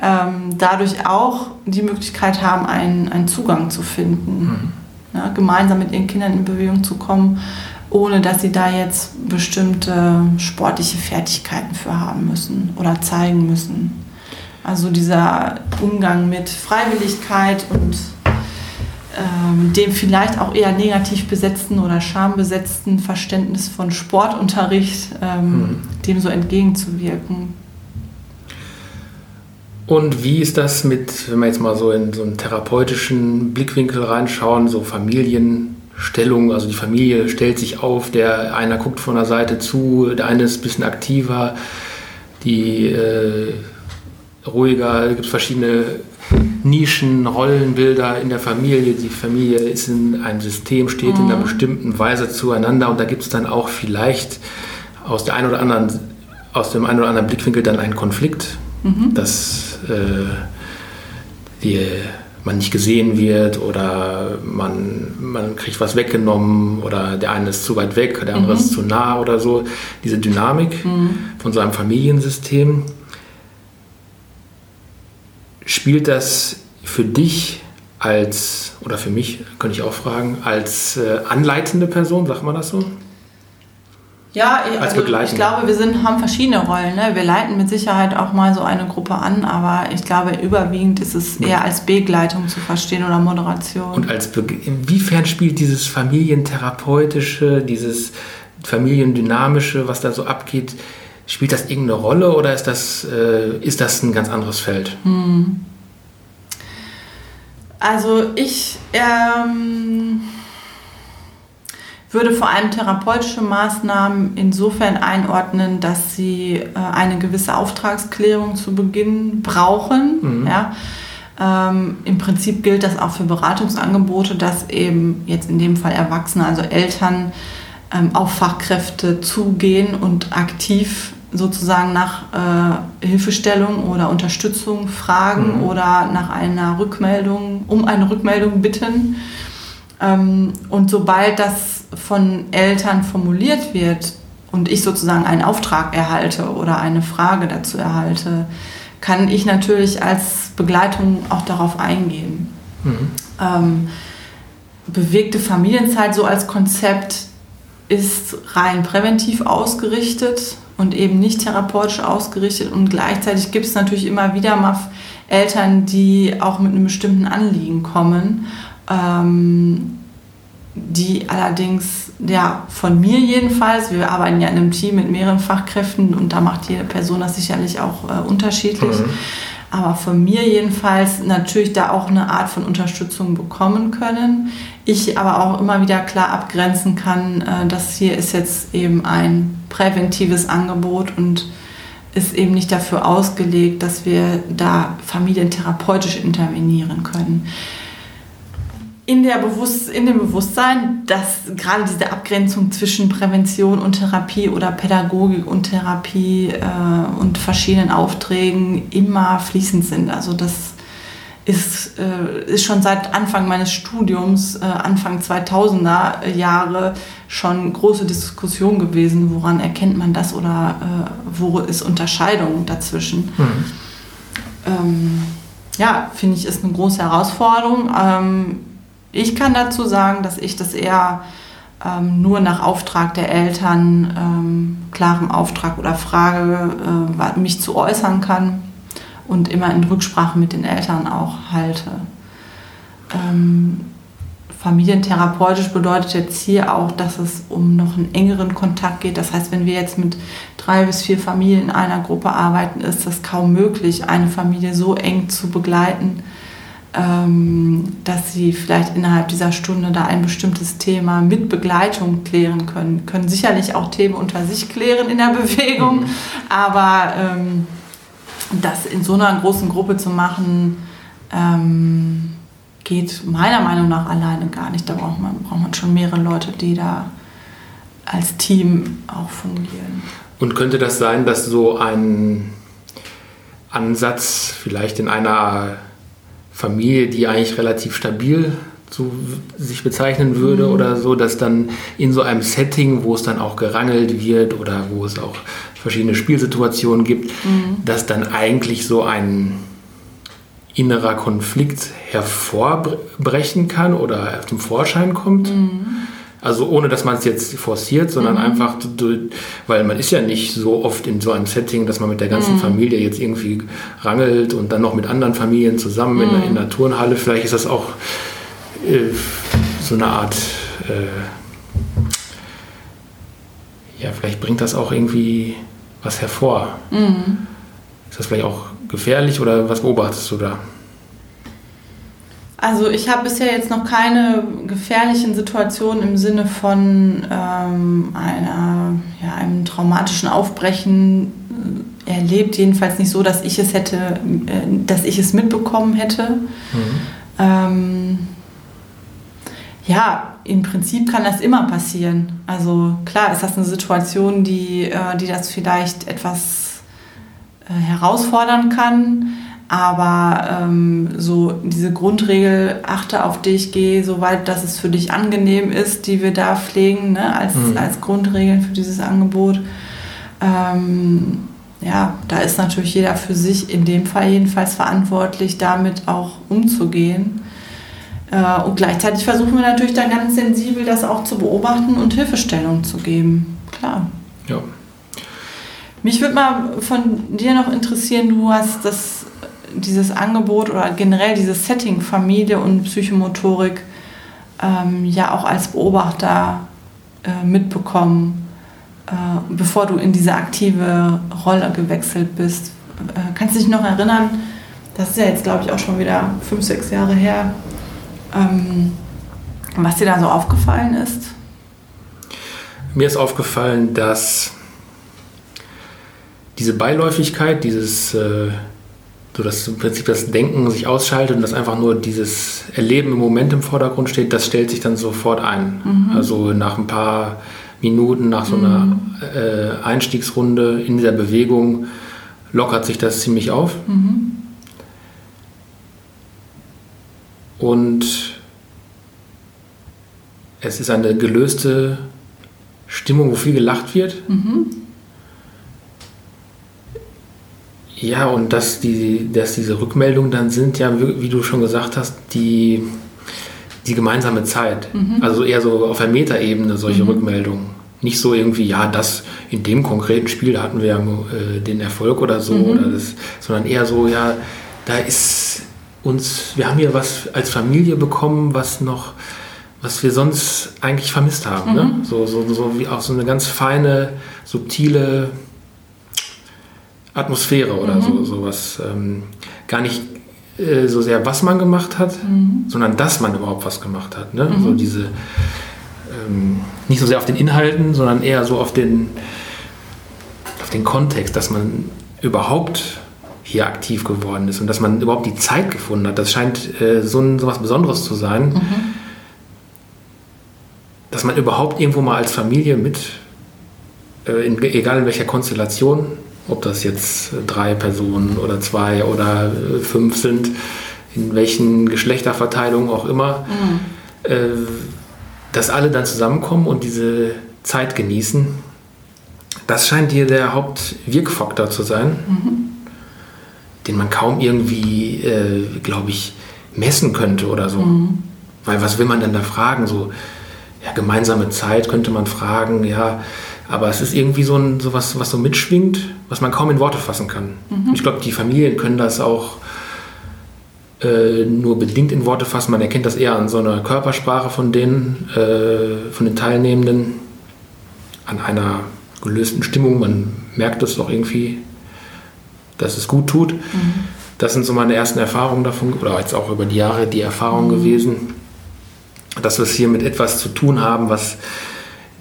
ähm, dadurch auch die Möglichkeit haben, einen, einen Zugang zu finden, mhm. ja, gemeinsam mit ihren Kindern in Bewegung zu kommen ohne dass sie da jetzt bestimmte sportliche Fertigkeiten für haben müssen oder zeigen müssen. Also dieser Umgang mit Freiwilligkeit und ähm, dem vielleicht auch eher negativ besetzten oder schambesetzten Verständnis von Sportunterricht, ähm, hm. dem so entgegenzuwirken. Und wie ist das mit, wenn wir jetzt mal so in so einen therapeutischen Blickwinkel reinschauen, so Familien, Stellung, also die Familie stellt sich auf, der einer guckt von der Seite zu, der eine ist ein bisschen aktiver, die äh, ruhiger, es gibt verschiedene Nischen, Rollenbilder in der Familie. Die Familie ist in einem System, steht mhm. in einer mhm. bestimmten Weise zueinander und da gibt es dann auch vielleicht aus der einen oder anderen, aus dem einen oder anderen Blickwinkel dann einen Konflikt, mhm. dass äh, die man nicht gesehen wird oder man, man kriegt was weggenommen oder der eine ist zu weit weg, der andere mhm. ist zu nah oder so. Diese Dynamik mhm. von so einem Familiensystem. Spielt das für dich als, oder für mich, könnte ich auch fragen, als äh, anleitende Person, sagt man das so? Ja, also ich glaube, wir sind, haben verschiedene Rollen. Ne? Wir leiten mit Sicherheit auch mal so eine Gruppe an, aber ich glaube, überwiegend ist es eher als Begleitung zu verstehen oder Moderation. Und als Be inwiefern spielt dieses familientherapeutische, dieses familiendynamische, was da so abgeht, spielt das irgendeine Rolle oder ist das, äh, ist das ein ganz anderes Feld? Hm. Also ich ähm, würde vor allem therapeutische Maßnahmen insofern einordnen, dass sie äh, eine gewisse Auftragsklärung zu Beginn brauchen. Mhm. Ja. Ähm, Im Prinzip gilt das auch für Beratungsangebote, dass eben jetzt in dem Fall Erwachsene, also Eltern, ähm, auf Fachkräfte zugehen und aktiv sozusagen nach äh, Hilfestellung oder Unterstützung fragen mhm. oder nach einer Rückmeldung, um eine Rückmeldung bitten. Ähm, und sobald das von Eltern formuliert wird und ich sozusagen einen Auftrag erhalte oder eine Frage dazu erhalte, kann ich natürlich als Begleitung auch darauf eingehen. Mhm. Ähm, bewegte Familienzeit so als Konzept ist rein präventiv ausgerichtet und eben nicht therapeutisch ausgerichtet. Und gleichzeitig gibt es natürlich immer wieder mal Eltern, die auch mit einem bestimmten Anliegen kommen, ähm, die allerdings, ja, von mir jedenfalls, wir arbeiten ja in einem Team mit mehreren Fachkräften und da macht jede Person das sicherlich auch äh, unterschiedlich. Mhm. Aber von mir jedenfalls natürlich da auch eine Art von Unterstützung bekommen können. Ich aber auch immer wieder klar abgrenzen kann, äh, dass hier ist jetzt eben ein präventives Angebot und ist eben nicht dafür ausgelegt, dass wir da familientherapeutisch intervenieren können in, der Bewusst in dem Bewusstsein, dass gerade diese Abgrenzung zwischen Prävention und Therapie oder Pädagogik und Therapie äh, und verschiedenen Aufträgen immer fließend sind. Also das ist, äh, ist schon seit Anfang meines Studiums, äh, Anfang 2000er Jahre, schon große Diskussion gewesen, woran erkennt man das oder äh, wo ist Unterscheidung dazwischen. Mhm. Ähm, ja, finde ich, ist eine große Herausforderung. Ähm, ich kann dazu sagen, dass ich das eher ähm, nur nach Auftrag der Eltern, ähm, klarem Auftrag oder Frage, äh, mich zu äußern kann und immer in Rücksprache mit den Eltern auch halte. Ähm, familientherapeutisch bedeutet jetzt hier auch, dass es um noch einen engeren Kontakt geht. Das heißt, wenn wir jetzt mit drei bis vier Familien in einer Gruppe arbeiten, ist das kaum möglich, eine Familie so eng zu begleiten, dass sie vielleicht innerhalb dieser Stunde da ein bestimmtes Thema mit Begleitung klären können. Können sicherlich auch Themen unter sich klären in der Bewegung, mhm. aber ähm, das in so einer großen Gruppe zu machen, ähm, geht meiner Meinung nach alleine gar nicht. Da braucht man, braucht man schon mehrere Leute, die da als Team auch fungieren. Und könnte das sein, dass so ein Ansatz vielleicht in einer Familie, die eigentlich relativ stabil zu sich bezeichnen würde mhm. oder so, dass dann in so einem Setting, wo es dann auch gerangelt wird oder wo es auch verschiedene Spielsituationen gibt, mhm. dass dann eigentlich so ein innerer Konflikt hervorbrechen kann oder zum Vorschein kommt. Mhm. Also ohne, dass man es jetzt forciert, sondern mhm. einfach, weil man ist ja nicht so oft in so einem Setting, dass man mit der ganzen mhm. Familie jetzt irgendwie rangelt und dann noch mit anderen Familien zusammen mhm. in, in der Turnhalle. Vielleicht ist das auch äh, so eine Art, äh, ja, vielleicht bringt das auch irgendwie was hervor. Mhm. Ist das vielleicht auch gefährlich oder was beobachtest du da? Also ich habe bisher jetzt noch keine gefährlichen Situationen im Sinne von ähm, einer, ja, einem traumatischen Aufbrechen äh, erlebt. Jedenfalls nicht so, dass ich es hätte, äh, dass ich es mitbekommen hätte. Mhm. Ähm, ja, im Prinzip kann das immer passieren. Also klar ist das eine Situation, die, äh, die das vielleicht etwas äh, herausfordern kann. Aber ähm, so diese Grundregel, achte auf dich, geh so weit, dass es für dich angenehm ist, die wir da pflegen, ne, als, mhm. als Grundregeln für dieses Angebot. Ähm, ja, da ist natürlich jeder für sich in dem Fall jedenfalls verantwortlich, damit auch umzugehen. Äh, und gleichzeitig versuchen wir natürlich dann ganz sensibel das auch zu beobachten und Hilfestellung zu geben. Klar. Ja. Mich würde mal von dir noch interessieren, du hast das dieses Angebot oder generell dieses Setting Familie und Psychomotorik ähm, ja auch als Beobachter äh, mitbekommen. äh, bevor du in diese aktive Rolle gewechselt bist. Äh, kannst du dich noch erinnern, das ist ja jetzt, glaube ich, auch schon wieder fünf, sechs Jahre her, ähm, was dir da so aufgefallen ist? Mir ist aufgefallen, dass diese Beiläufigkeit, dieses, äh, so dass im Prinzip das Denken sich ausschaltet und dass einfach nur dieses Erleben im Moment im Vordergrund steht, das stellt sich dann sofort ein. Mhm. Also nach ein paar Minuten, nach so einer mhm. äh, Einstiegsrunde in dieser Bewegung lockert sich das ziemlich auf. Mhm. Und es ist eine gelöste Stimmung, wo viel gelacht wird. Mhm. Ja, und dass, die, dass diese Rückmeldungen dann sind, ja, wie du schon gesagt hast, die, die gemeinsame Zeit. Mhm. Also eher so auf der Metaebene solche mhm. Rückmeldungen. Nicht so irgendwie, ja, das in dem konkreten Spiel hatten wir ja äh, den Erfolg oder so, mhm. oder das, sondern eher so, ja, da ist uns, wir haben hier was als Familie bekommen, was noch, was wir sonst eigentlich vermisst haben. Ne? Mhm. So, so, so wie auch so eine ganz feine, subtile Atmosphäre oder mhm. so, sowas. Ähm, gar nicht äh, so sehr, was man gemacht hat, mhm. sondern dass man überhaupt was gemacht hat. Ne? Mhm. So diese, ähm, nicht so sehr auf den Inhalten, sondern eher so auf den, auf den Kontext, dass man überhaupt hier aktiv geworden ist und dass man überhaupt die Zeit gefunden hat. Das scheint äh, so, ein, so was Besonderes zu sein, mhm. dass man überhaupt irgendwo mal als Familie mit, äh, in, egal in welcher Konstellation, ob das jetzt drei Personen oder zwei oder äh, fünf sind, in welchen Geschlechterverteilungen auch immer, mhm. äh, dass alle dann zusammenkommen und diese Zeit genießen. Das scheint hier der Hauptwirkfaktor zu sein. Mhm den man kaum irgendwie, äh, glaube ich, messen könnte oder so. Mhm. Weil was will man denn da fragen? So, ja, gemeinsame Zeit könnte man fragen, ja, aber es ist irgendwie so ein sowas, was so mitschwingt, was man kaum in Worte fassen kann. Mhm. Ich glaube, die Familien können das auch äh, nur bedingt in Worte fassen. Man erkennt das eher an so einer Körpersprache von denen, äh, von den Teilnehmenden, an einer gelösten Stimmung. Man merkt das doch irgendwie dass es gut tut. Mhm. Das sind so meine ersten Erfahrungen davon, oder jetzt auch über die Jahre die Erfahrung mhm. gewesen, dass wir es hier mit etwas zu tun haben, was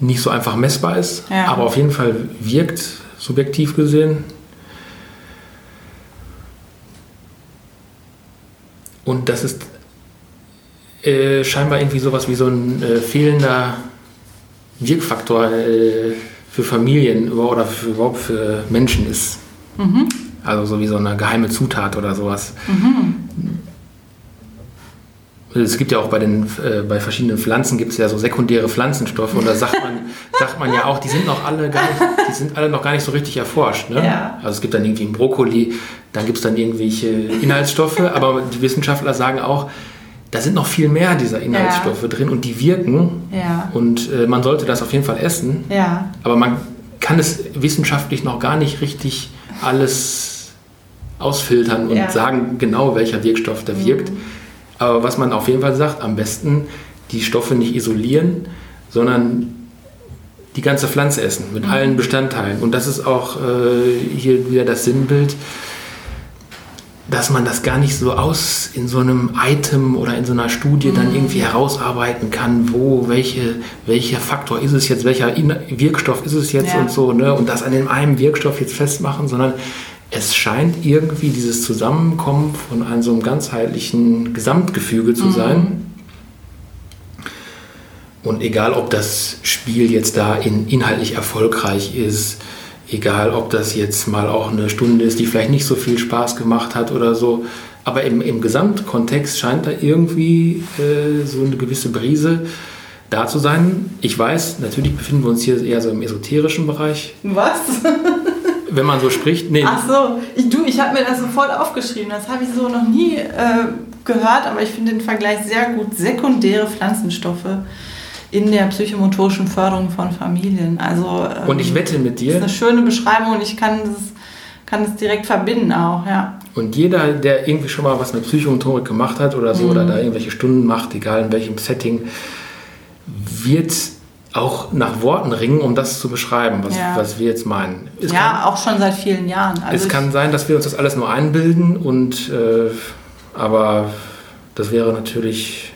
nicht so einfach messbar ist, ja. aber auf jeden Fall wirkt, subjektiv gesehen. Und das ist äh, scheinbar irgendwie sowas wie so ein äh, fehlender Wirkfaktor äh, für Familien oder für, überhaupt für Menschen ist. Mhm. Also so wie so eine geheime Zutat oder sowas. Mhm. Es gibt ja auch bei den äh, bei verschiedenen Pflanzen gibt es ja so sekundäre Pflanzenstoffe und da sagt man, sagt man ja auch, die sind noch alle gar nicht, die sind alle noch gar nicht so richtig erforscht. Ne? Ja. Also es gibt dann irgendwie einen Brokkoli, dann gibt es dann irgendwelche Inhaltsstoffe, aber die Wissenschaftler sagen auch, da sind noch viel mehr dieser Inhaltsstoffe ja. drin und die wirken. Ja. Und äh, man sollte das auf jeden Fall essen. Aber man kann es wissenschaftlich noch gar nicht richtig alles ausfiltern und sagen genau, welcher Wirkstoff da wirkt. Mhm. Aber was man auf jeden Fall sagt, am besten die Stoffe nicht isolieren, sondern die ganze Pflanze essen mit mhm. allen Bestandteilen. Und das ist auch äh, hier wieder das Sinnbild, dass man das gar nicht so aus in so einem Item oder in so einer Studie mhm. dann irgendwie herausarbeiten kann, wo welche, welcher Faktor ist es jetzt, welcher Wirkstoff ist es jetzt ja. und so, ne? und das an dem einen Wirkstoff jetzt festmachen, sondern es scheint irgendwie dieses Zusammenkommen von einem so einem ganzheitlichen Gesamtgefüge zu mhm. sein. Und egal, ob das Spiel jetzt da in, inhaltlich erfolgreich ist, egal, ob das jetzt mal auch eine Stunde ist, die vielleicht nicht so viel Spaß gemacht hat oder so, aber im, im Gesamtkontext scheint da irgendwie äh, so eine gewisse Brise da zu sein. Ich weiß, natürlich befinden wir uns hier eher so im esoterischen Bereich. Was? wenn man so spricht, nee. Ach so, ich, du, ich habe mir das sofort aufgeschrieben. Das habe ich so noch nie äh, gehört, aber ich finde den Vergleich sehr gut. Sekundäre Pflanzenstoffe in der psychomotorischen Förderung von Familien. Also, ähm, und ich wette mit dir. Das ist eine schöne Beschreibung und ich kann das, kann das direkt verbinden auch, ja. Und jeder, der irgendwie schon mal was mit Psychomotorik gemacht hat oder so, mhm. oder da irgendwelche Stunden macht, egal in welchem Setting, wird auch nach Worten ringen, um das zu beschreiben, was, ja. was wir jetzt meinen. Es ja, kann, auch schon seit vielen Jahren. Also es kann sein, dass wir uns das alles nur einbilden, und, äh, aber das wäre natürlich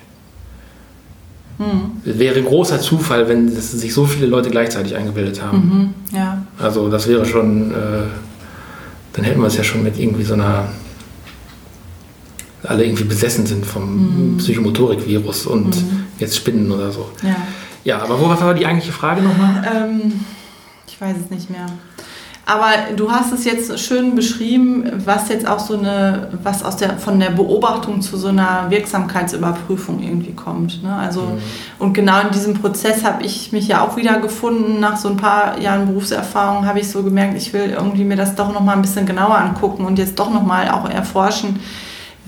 hm. wäre großer Zufall, wenn sich so viele Leute gleichzeitig eingebildet haben. Mhm, ja. Also das wäre schon, äh, dann hätten wir es ja schon mit irgendwie so einer alle irgendwie besessen sind vom mhm. Psychomotorik-Virus und mhm. jetzt Spinnen oder so. Ja. Ja, aber wo war die eigentliche Frage nochmal? Ähm, ich weiß es nicht mehr. Aber du hast es jetzt schön beschrieben, was jetzt auch so eine, was aus der, von der Beobachtung zu so einer Wirksamkeitsüberprüfung irgendwie kommt. Ne? Also, mhm. und genau in diesem Prozess habe ich mich ja auch wieder gefunden. Nach so ein paar Jahren Berufserfahrung habe ich so gemerkt, ich will irgendwie mir das doch nochmal ein bisschen genauer angucken und jetzt doch nochmal auch erforschen,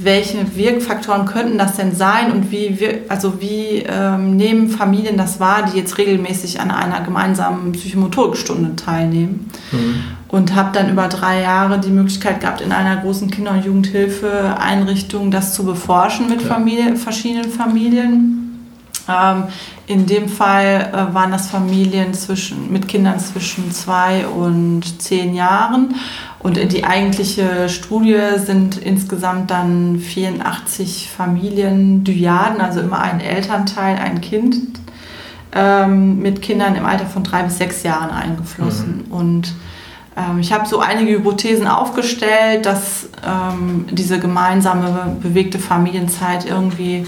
welche Wirkfaktoren könnten das denn sein und wie, wir, also wie ähm, nehmen Familien das wahr, die jetzt regelmäßig an einer gemeinsamen Psychomotorikstunde teilnehmen. Mhm. Und habe dann über drei Jahre die Möglichkeit gehabt, in einer großen Kinder- und Jugendhilfeeinrichtung das zu beforschen mit ja. Familie, verschiedenen Familien. In dem Fall äh, waren das Familien zwischen, mit Kindern zwischen zwei und zehn Jahren. Und die eigentliche Studie sind insgesamt dann 84 Familien, Dyaden, also immer ein Elternteil, ein Kind, ähm, mit Kindern im Alter von drei bis sechs Jahren eingeflossen. Mhm. Und ähm, ich habe so einige Hypothesen aufgestellt, dass ähm, diese gemeinsame bewegte Familienzeit irgendwie äh,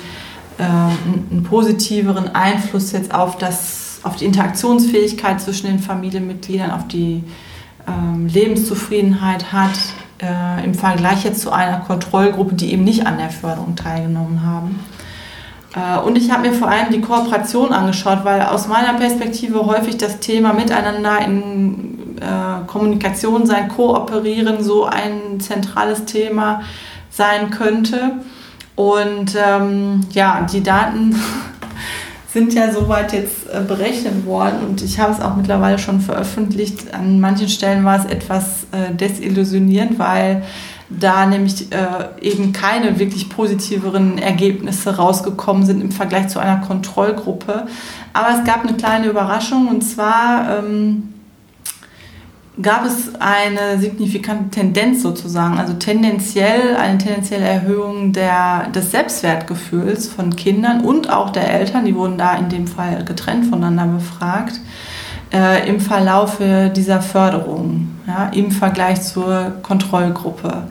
einen positiveren Einfluss jetzt auf, das, auf die Interaktionsfähigkeit zwischen den Familienmitgliedern, auf die ähm, Lebenszufriedenheit hat, äh, im Vergleich jetzt zu einer Kontrollgruppe, die eben nicht an der Förderung teilgenommen haben. Äh, und ich habe mir vor allem die Kooperation angeschaut, weil aus meiner Perspektive häufig das Thema Miteinander in äh, Kommunikation sein, Kooperieren so ein zentrales Thema sein könnte. Und ähm, ja, die Daten sind ja soweit jetzt äh, berechnet worden und ich habe es auch mittlerweile schon veröffentlicht. An manchen Stellen war es etwas äh, desillusionierend, weil da nämlich äh, eben keine wirklich positiveren Ergebnisse rausgekommen sind im Vergleich zu einer Kontrollgruppe. Aber es gab eine kleine Überraschung und zwar ähm, gab es eine signifikante Tendenz sozusagen, also tendenziell eine tendenzielle Erhöhung der, des Selbstwertgefühls von Kindern und auch der Eltern, die wurden da in dem Fall getrennt voneinander befragt, äh, im Verlauf dieser Förderung, ja, im Vergleich zur Kontrollgruppe.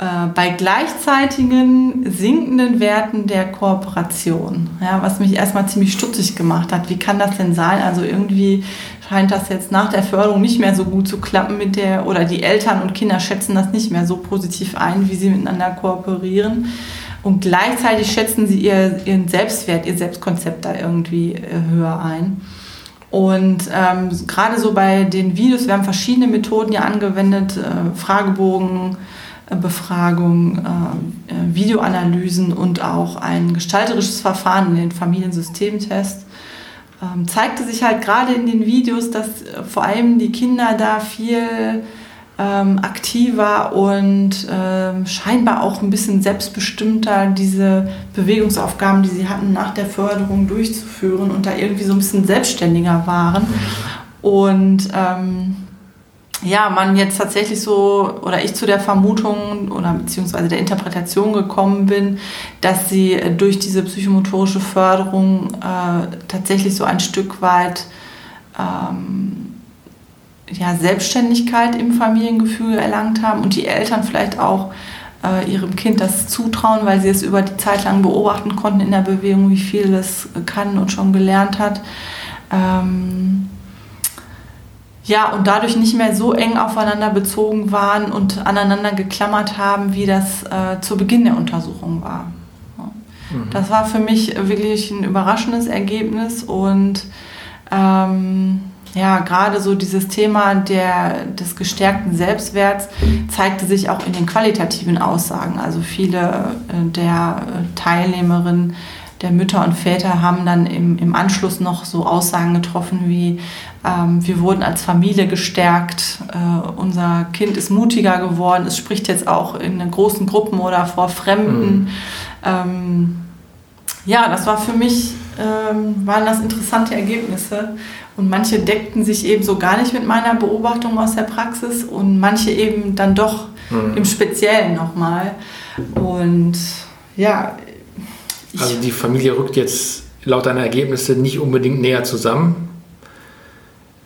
Äh, bei gleichzeitigen sinkenden Werten der Kooperation, ja, was mich erstmal ziemlich stutzig gemacht hat. Wie kann das denn sein? Also irgendwie scheint das jetzt nach der Förderung nicht mehr so gut zu klappen mit der, oder die Eltern und Kinder schätzen das nicht mehr so positiv ein, wie sie miteinander kooperieren. Und gleichzeitig schätzen sie ihr, ihren Selbstwert, ihr Selbstkonzept da irgendwie äh, höher ein. Und ähm, gerade so bei den Videos, wir haben verschiedene Methoden ja angewendet, äh, Fragebogen, äh, Befragung, äh, äh, Videoanalysen und auch ein gestalterisches Verfahren in den Familiensystemtest ähm, zeigte sich halt gerade in den Videos, dass äh, vor allem die Kinder da viel ähm, aktiver und ähm, scheinbar auch ein bisschen selbstbestimmter diese Bewegungsaufgaben, die sie hatten, nach der Förderung durchzuführen und da irgendwie so ein bisschen selbstständiger waren. Und ähm, ja, man jetzt tatsächlich so oder ich zu der Vermutung oder beziehungsweise der Interpretation gekommen bin, dass sie durch diese psychomotorische Förderung äh, tatsächlich so ein Stück weit ähm, ja, Selbstständigkeit im Familiengefüge erlangt haben und die Eltern vielleicht auch äh, ihrem Kind das zutrauen, weil sie es über die Zeit lang beobachten konnten in der Bewegung, wie viel es kann und schon gelernt hat. Ähm, ja, und dadurch nicht mehr so eng aufeinander bezogen waren und aneinander geklammert haben, wie das äh, zu Beginn der Untersuchung war. Mhm. Das war für mich wirklich ein überraschendes Ergebnis und ähm, ja, gerade so dieses Thema der, des gestärkten Selbstwerts zeigte sich auch in den qualitativen Aussagen. Also viele äh, der Teilnehmerinnen der Mütter und Väter haben dann im, im Anschluss noch so Aussagen getroffen wie, wir wurden als Familie gestärkt, äh, unser Kind ist mutiger geworden, es spricht jetzt auch in großen Gruppen oder vor Fremden. Mhm. Ähm, ja, das war für mich ähm, waren das interessante Ergebnisse. Und manche deckten sich eben so gar nicht mit meiner Beobachtung aus der Praxis und manche eben dann doch mhm. im Speziellen nochmal. Und ja. Also die Familie rückt jetzt laut deiner Ergebnisse nicht unbedingt näher zusammen,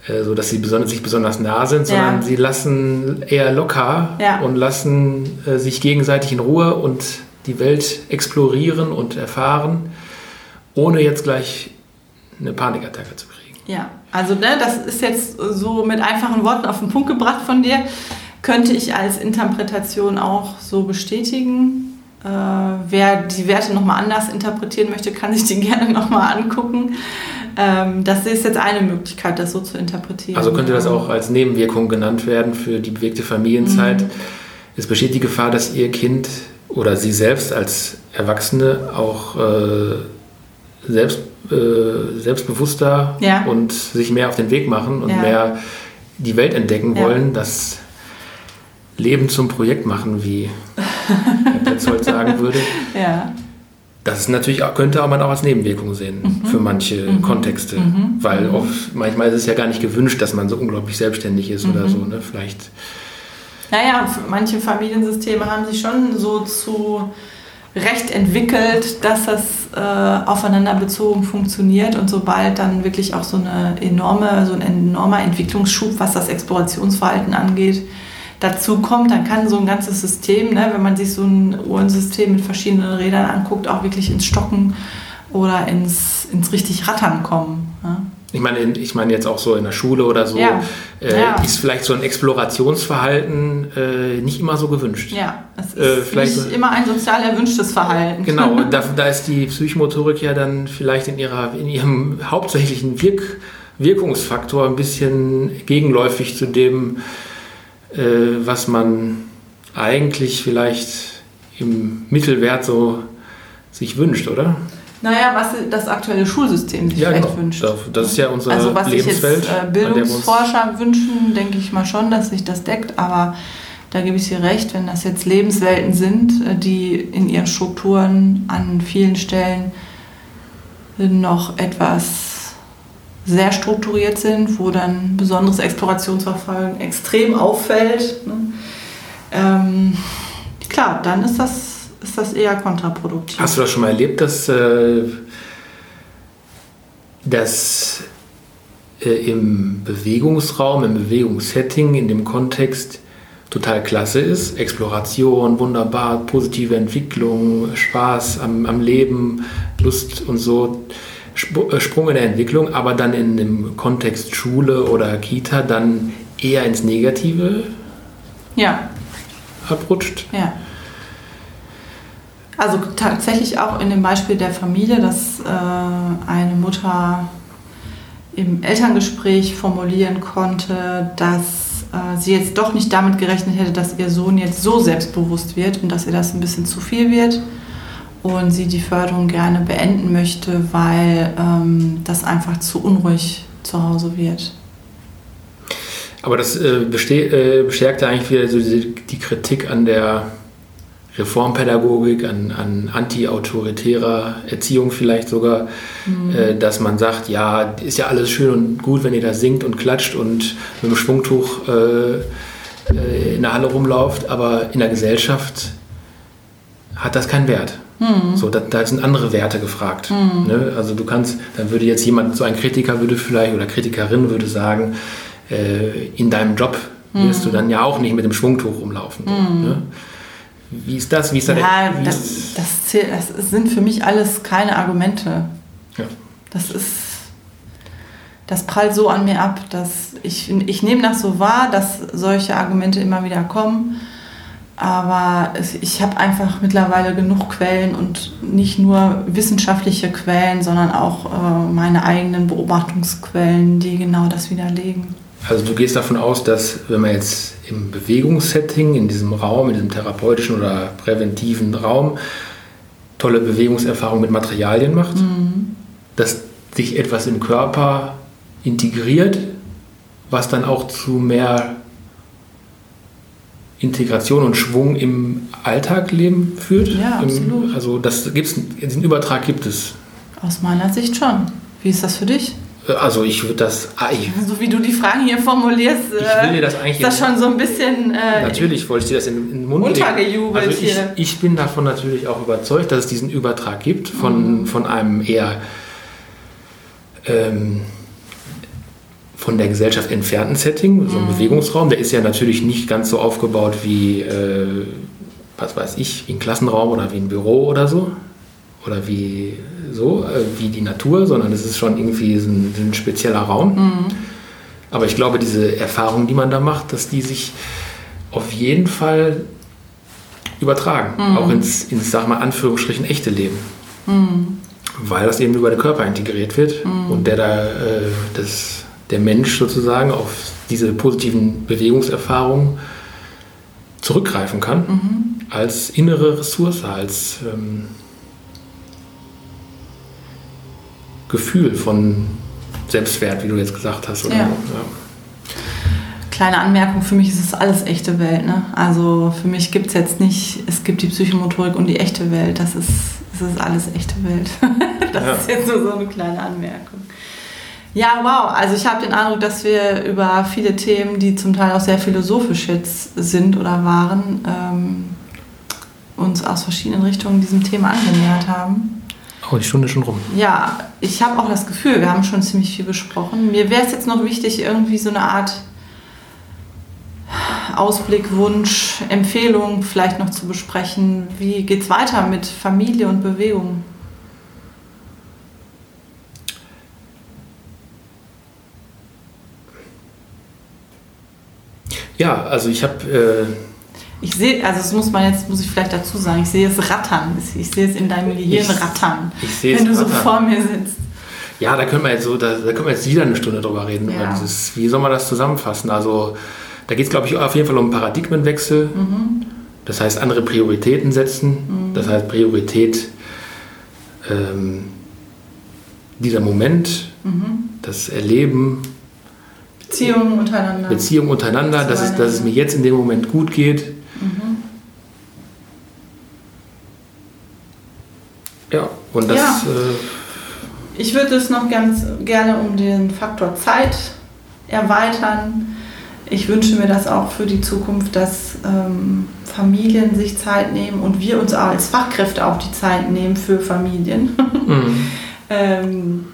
so dass sie besonders, sich besonders nah sind, sondern ja. sie lassen eher locker ja. und lassen äh, sich gegenseitig in Ruhe und die Welt explorieren und erfahren, ohne jetzt gleich eine Panikattacke zu kriegen. Ja, also ne, das ist jetzt so mit einfachen Worten auf den Punkt gebracht von dir. Könnte ich als Interpretation auch so bestätigen. Äh, wer die Werte nochmal anders interpretieren möchte, kann sich die gerne nochmal angucken. Ähm, das ist jetzt eine Möglichkeit, das so zu interpretieren. Also könnte das auch als Nebenwirkung genannt werden für die bewegte Familienzeit. Mhm. Es besteht die Gefahr, dass Ihr Kind oder Sie selbst als Erwachsene auch äh, selbst, äh, selbstbewusster ja. und sich mehr auf den Weg machen und ja. mehr die Welt entdecken wollen, das Leben zum Projekt machen, wie Herr Petzold sagen würde. Ja. Das ist natürlich könnte man auch als Nebenwirkung sehen mhm. für manche mhm. Kontexte, mhm. weil mhm. oft, manchmal ist es ja gar nicht gewünscht, dass man so unglaublich selbstständig ist oder mhm. so. Ne? Vielleicht. Naja, manche Familiensysteme haben sich schon so zu Recht entwickelt, dass das äh, aufeinander bezogen funktioniert und sobald dann wirklich auch so eine enorme, so ein enormer Entwicklungsschub, was das Explorationsverhalten angeht, dazu kommt, dann kann so ein ganzes System, ne, wenn man sich so ein Uhrensystem mit verschiedenen Rädern anguckt, auch wirklich ins Stocken oder ins, ins richtig Rattern kommen. Ja. Ich meine, ich meine jetzt auch so in der Schule oder so, ja. Äh, ja. ist vielleicht so ein Explorationsverhalten äh, nicht immer so gewünscht. Ja, es äh, ist äh, vielleicht nicht immer ein sozial erwünschtes Verhalten. Genau, da, da, ist die Psychomotorik ja dann vielleicht in, ihrer, in ihrem hauptsächlichen Wirk, Wirkungsfaktor ein bisschen gegenläufig zu dem, äh, was man eigentlich vielleicht im Mittelwert so sich wünscht, oder? Naja, was das aktuelle Schulsystem sich ja, vielleicht genau. wünscht. Das ist ja unser also was Lebensfeld. Sich jetzt, äh, Bildungsforscher wünschen, denke ich mal schon, dass sich das deckt, aber da gebe ich dir recht, wenn das jetzt Lebenswelten sind, äh, die in ihren Strukturen an vielen Stellen noch etwas sehr strukturiert sind, wo dann besonderes Explorationsverfahren extrem auffällt. Ne? Ähm, klar, dann ist das ist das eher kontraproduktiv. Hast du das schon mal erlebt, dass, äh, dass äh, im Bewegungsraum, im Bewegungssetting, in dem Kontext total klasse ist? Exploration, wunderbar, positive Entwicklung, Spaß am, am Leben, Lust und so. Äh, Sprung in der Entwicklung, aber dann in dem Kontext Schule oder Kita dann eher ins Negative ja. abrutscht. Ja. Also tatsächlich auch in dem Beispiel der Familie, dass äh, eine Mutter im Elterngespräch formulieren konnte, dass äh, sie jetzt doch nicht damit gerechnet hätte, dass ihr Sohn jetzt so selbstbewusst wird und dass ihr das ein bisschen zu viel wird und sie die Förderung gerne beenden möchte, weil ähm, das einfach zu unruhig zu Hause wird. Aber das äh, äh bestärkte eigentlich wieder so die, die Kritik an der Reformpädagogik, an, an anti-autoritärer Erziehung vielleicht sogar, mhm. äh, dass man sagt, ja, ist ja alles schön und gut, wenn ihr da singt und klatscht und mit dem Schwungtuch äh, äh in der Halle rumlauft, aber in der Gesellschaft hat das keinen Wert. Mhm. So, da, da, sind andere Werte gefragt. Mhm. Ne? Also du kannst, dann würde jetzt jemand, so ein Kritiker würde vielleicht oder Kritikerin würde sagen, äh, in deinem Job wirst du mhm. dann ja auch nicht mit dem Schwungtuch rumlaufen. Mhm. Ne? Wie ist das? Wie ist da ja, der, das, das, zählt, das sind für mich alles keine Argumente. Ja. Das ist, das prallt so an mir ab, dass ich, ich nehme das so wahr, dass solche Argumente immer wieder kommen. Aber ich habe einfach mittlerweile genug Quellen und nicht nur wissenschaftliche Quellen, sondern auch äh, meine eigenen Beobachtungsquellen, die genau das widerlegen. Also du gehst davon aus, dass wenn man jetzt im Bewegungssetting, in diesem Raum, in diesem therapeutischen oder präventiven Raum, tolle Bewegungserfahrungen mit Materialien macht, mhm. dass sich etwas im Körper integriert, was dann auch zu mehr Integration und Schwung im Alltagleben führt. Ja, absolut. Im, also das gibt's, den Übertrag gibt es. Aus meiner Sicht schon. Wie ist das für dich? Also ich würde das. Ah, ich, so wie du die Fragen hier formulierst, ich will dir das eigentlich. Ist das schon so ein bisschen. Äh, natürlich wollte ich dir das in, in den Mund untergejubelt also ich, hier. Ich bin davon natürlich auch überzeugt, dass es diesen Übertrag gibt von, mhm. von einem eher ähm, von der Gesellschaft entfernten Setting, so ein mhm. Bewegungsraum. Der ist ja natürlich nicht ganz so aufgebaut wie, äh, was weiß ich, wie ein Klassenraum oder wie ein Büro oder so oder wie so, äh, wie die Natur, sondern es ist schon irgendwie so ein, ein spezieller Raum. Mhm. Aber ich glaube, diese Erfahrungen, die man da macht, dass die sich auf jeden Fall übertragen, mhm. auch ins, ins, sag mal, Anführungsstrichen echte Leben. Mhm. Weil das eben über den Körper integriert wird mhm. und der da, äh, das, der Mensch sozusagen auf diese positiven Bewegungserfahrungen zurückgreifen kann, mhm. als innere Ressource, als ähm, Gefühl von Selbstwert, wie du jetzt gesagt hast. Oder? Ja. Ja. Kleine Anmerkung, für mich ist es alles echte Welt. Ne? Also für mich gibt es jetzt nicht, es gibt die Psychomotorik und die echte Welt. Das ist, das ist alles echte Welt. das ja. ist jetzt nur so eine kleine Anmerkung. Ja, wow. Also ich habe den Eindruck, dass wir über viele Themen, die zum Teil auch sehr philosophisch jetzt sind oder waren, ähm, uns aus verschiedenen Richtungen diesem Thema angenähert haben. Oh, die Stunde schon rum. Ja, ich habe auch das Gefühl, wir haben schon ziemlich viel besprochen. Mir wäre es jetzt noch wichtig, irgendwie so eine Art Ausblick, Wunsch, Empfehlung vielleicht noch zu besprechen. Wie geht es weiter mit Familie und Bewegung? Ja, also ich habe äh, ich sehe, also das muss man jetzt, muss ich vielleicht dazu sagen, ich sehe es rattern. Ich sehe es in deinem Gehirn ich, rattern, ich sehe wenn du rattern. so vor mir sitzt. Ja, da können wir jetzt so, da, da können wir jetzt wieder eine Stunde drüber reden. Ja. Ist, wie soll man das zusammenfassen? Also da geht es, glaube ich, auf jeden Fall um Paradigmenwechsel. Mhm. Das heißt, andere Prioritäten setzen. Mhm. Das heißt, Priorität ähm, dieser Moment, mhm. das Erleben. Beziehungen untereinander. Beziehungen untereinander, dass es, dass es mir jetzt in dem Moment gut geht. Mhm. Ja, und das. Ja. Äh, ich würde es noch ganz gerne um den Faktor Zeit erweitern. Ich wünsche mir das auch für die Zukunft, dass ähm, Familien sich Zeit nehmen und wir uns auch als Fachkräfte auch die Zeit nehmen für Familien. Mhm. ähm,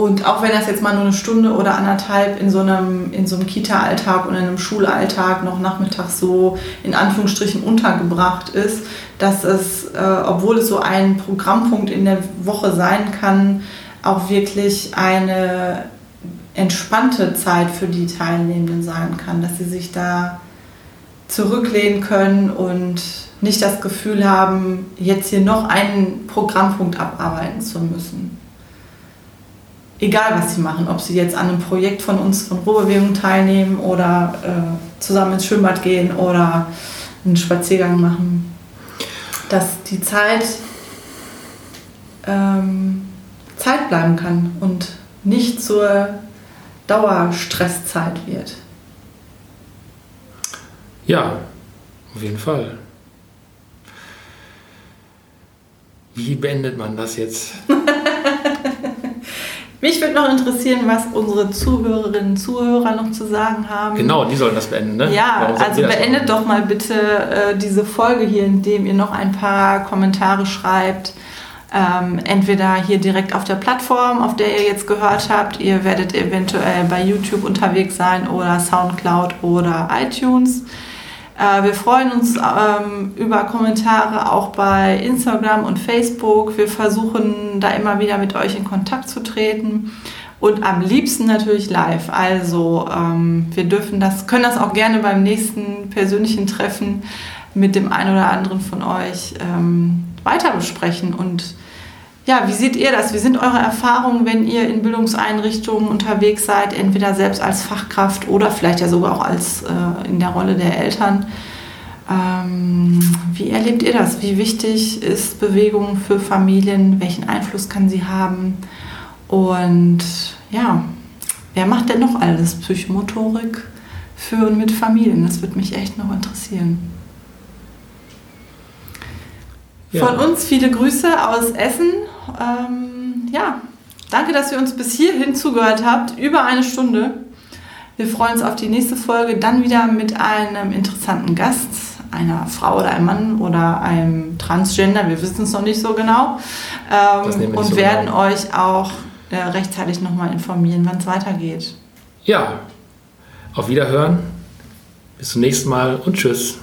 und auch wenn das jetzt mal nur eine Stunde oder anderthalb in so einem, in so einem Kita-Alltag oder einem Schulalltag noch nachmittags so in Anführungsstrichen untergebracht ist, dass es, äh, obwohl es so ein Programmpunkt in der Woche sein kann, auch wirklich eine entspannte Zeit für die Teilnehmenden sein kann, dass sie sich da zurücklehnen können und nicht das Gefühl haben, jetzt hier noch einen Programmpunkt abarbeiten zu müssen egal was sie machen, ob sie jetzt an einem Projekt von uns von Ruhebewegung teilnehmen oder äh, zusammen ins Schwimmbad gehen oder einen Spaziergang machen, dass die Zeit ähm, Zeit bleiben kann und nicht zur Dauerstresszeit wird. Ja, auf jeden Fall. Wie beendet man das jetzt? Mich würde noch interessieren, was unsere Zuhörerinnen und Zuhörer noch zu sagen haben. Genau, die sollen das beenden, ne? Ja, also beendet doch mal bitte äh, diese Folge hier, indem ihr noch ein paar Kommentare schreibt. Ähm, entweder hier direkt auf der Plattform, auf der ihr jetzt gehört habt. Ihr werdet eventuell bei YouTube unterwegs sein oder Soundcloud oder iTunes. Äh, wir freuen uns ähm, über Kommentare auch bei Instagram und Facebook. Wir versuchen da immer wieder mit euch in Kontakt zu treten und am liebsten natürlich live. Also ähm, wir dürfen das, können das auch gerne beim nächsten persönlichen Treffen mit dem einen oder anderen von euch ähm, weiter besprechen und ja, wie seht ihr das? Wie sind eure Erfahrungen, wenn ihr in Bildungseinrichtungen unterwegs seid, entweder selbst als Fachkraft oder vielleicht ja sogar auch als äh, in der Rolle der Eltern? Ähm, wie erlebt ihr das? Wie wichtig ist Bewegung für Familien? Welchen Einfluss kann sie haben? Und ja, wer macht denn noch alles Psychomotorik für und mit Familien? Das würde mich echt noch interessieren. Ja. Von uns viele Grüße aus Essen. Ähm, ja, danke, dass ihr uns bis hierhin zugehört habt. Über eine Stunde. Wir freuen uns auf die nächste Folge, dann wieder mit einem interessanten Gast, einer Frau oder einem Mann oder einem Transgender, wir wissen es noch nicht so genau. Ähm, und so werden genau. euch auch äh, rechtzeitig nochmal informieren, wann es weitergeht. Ja, auf Wiederhören. Bis zum nächsten Mal und tschüss.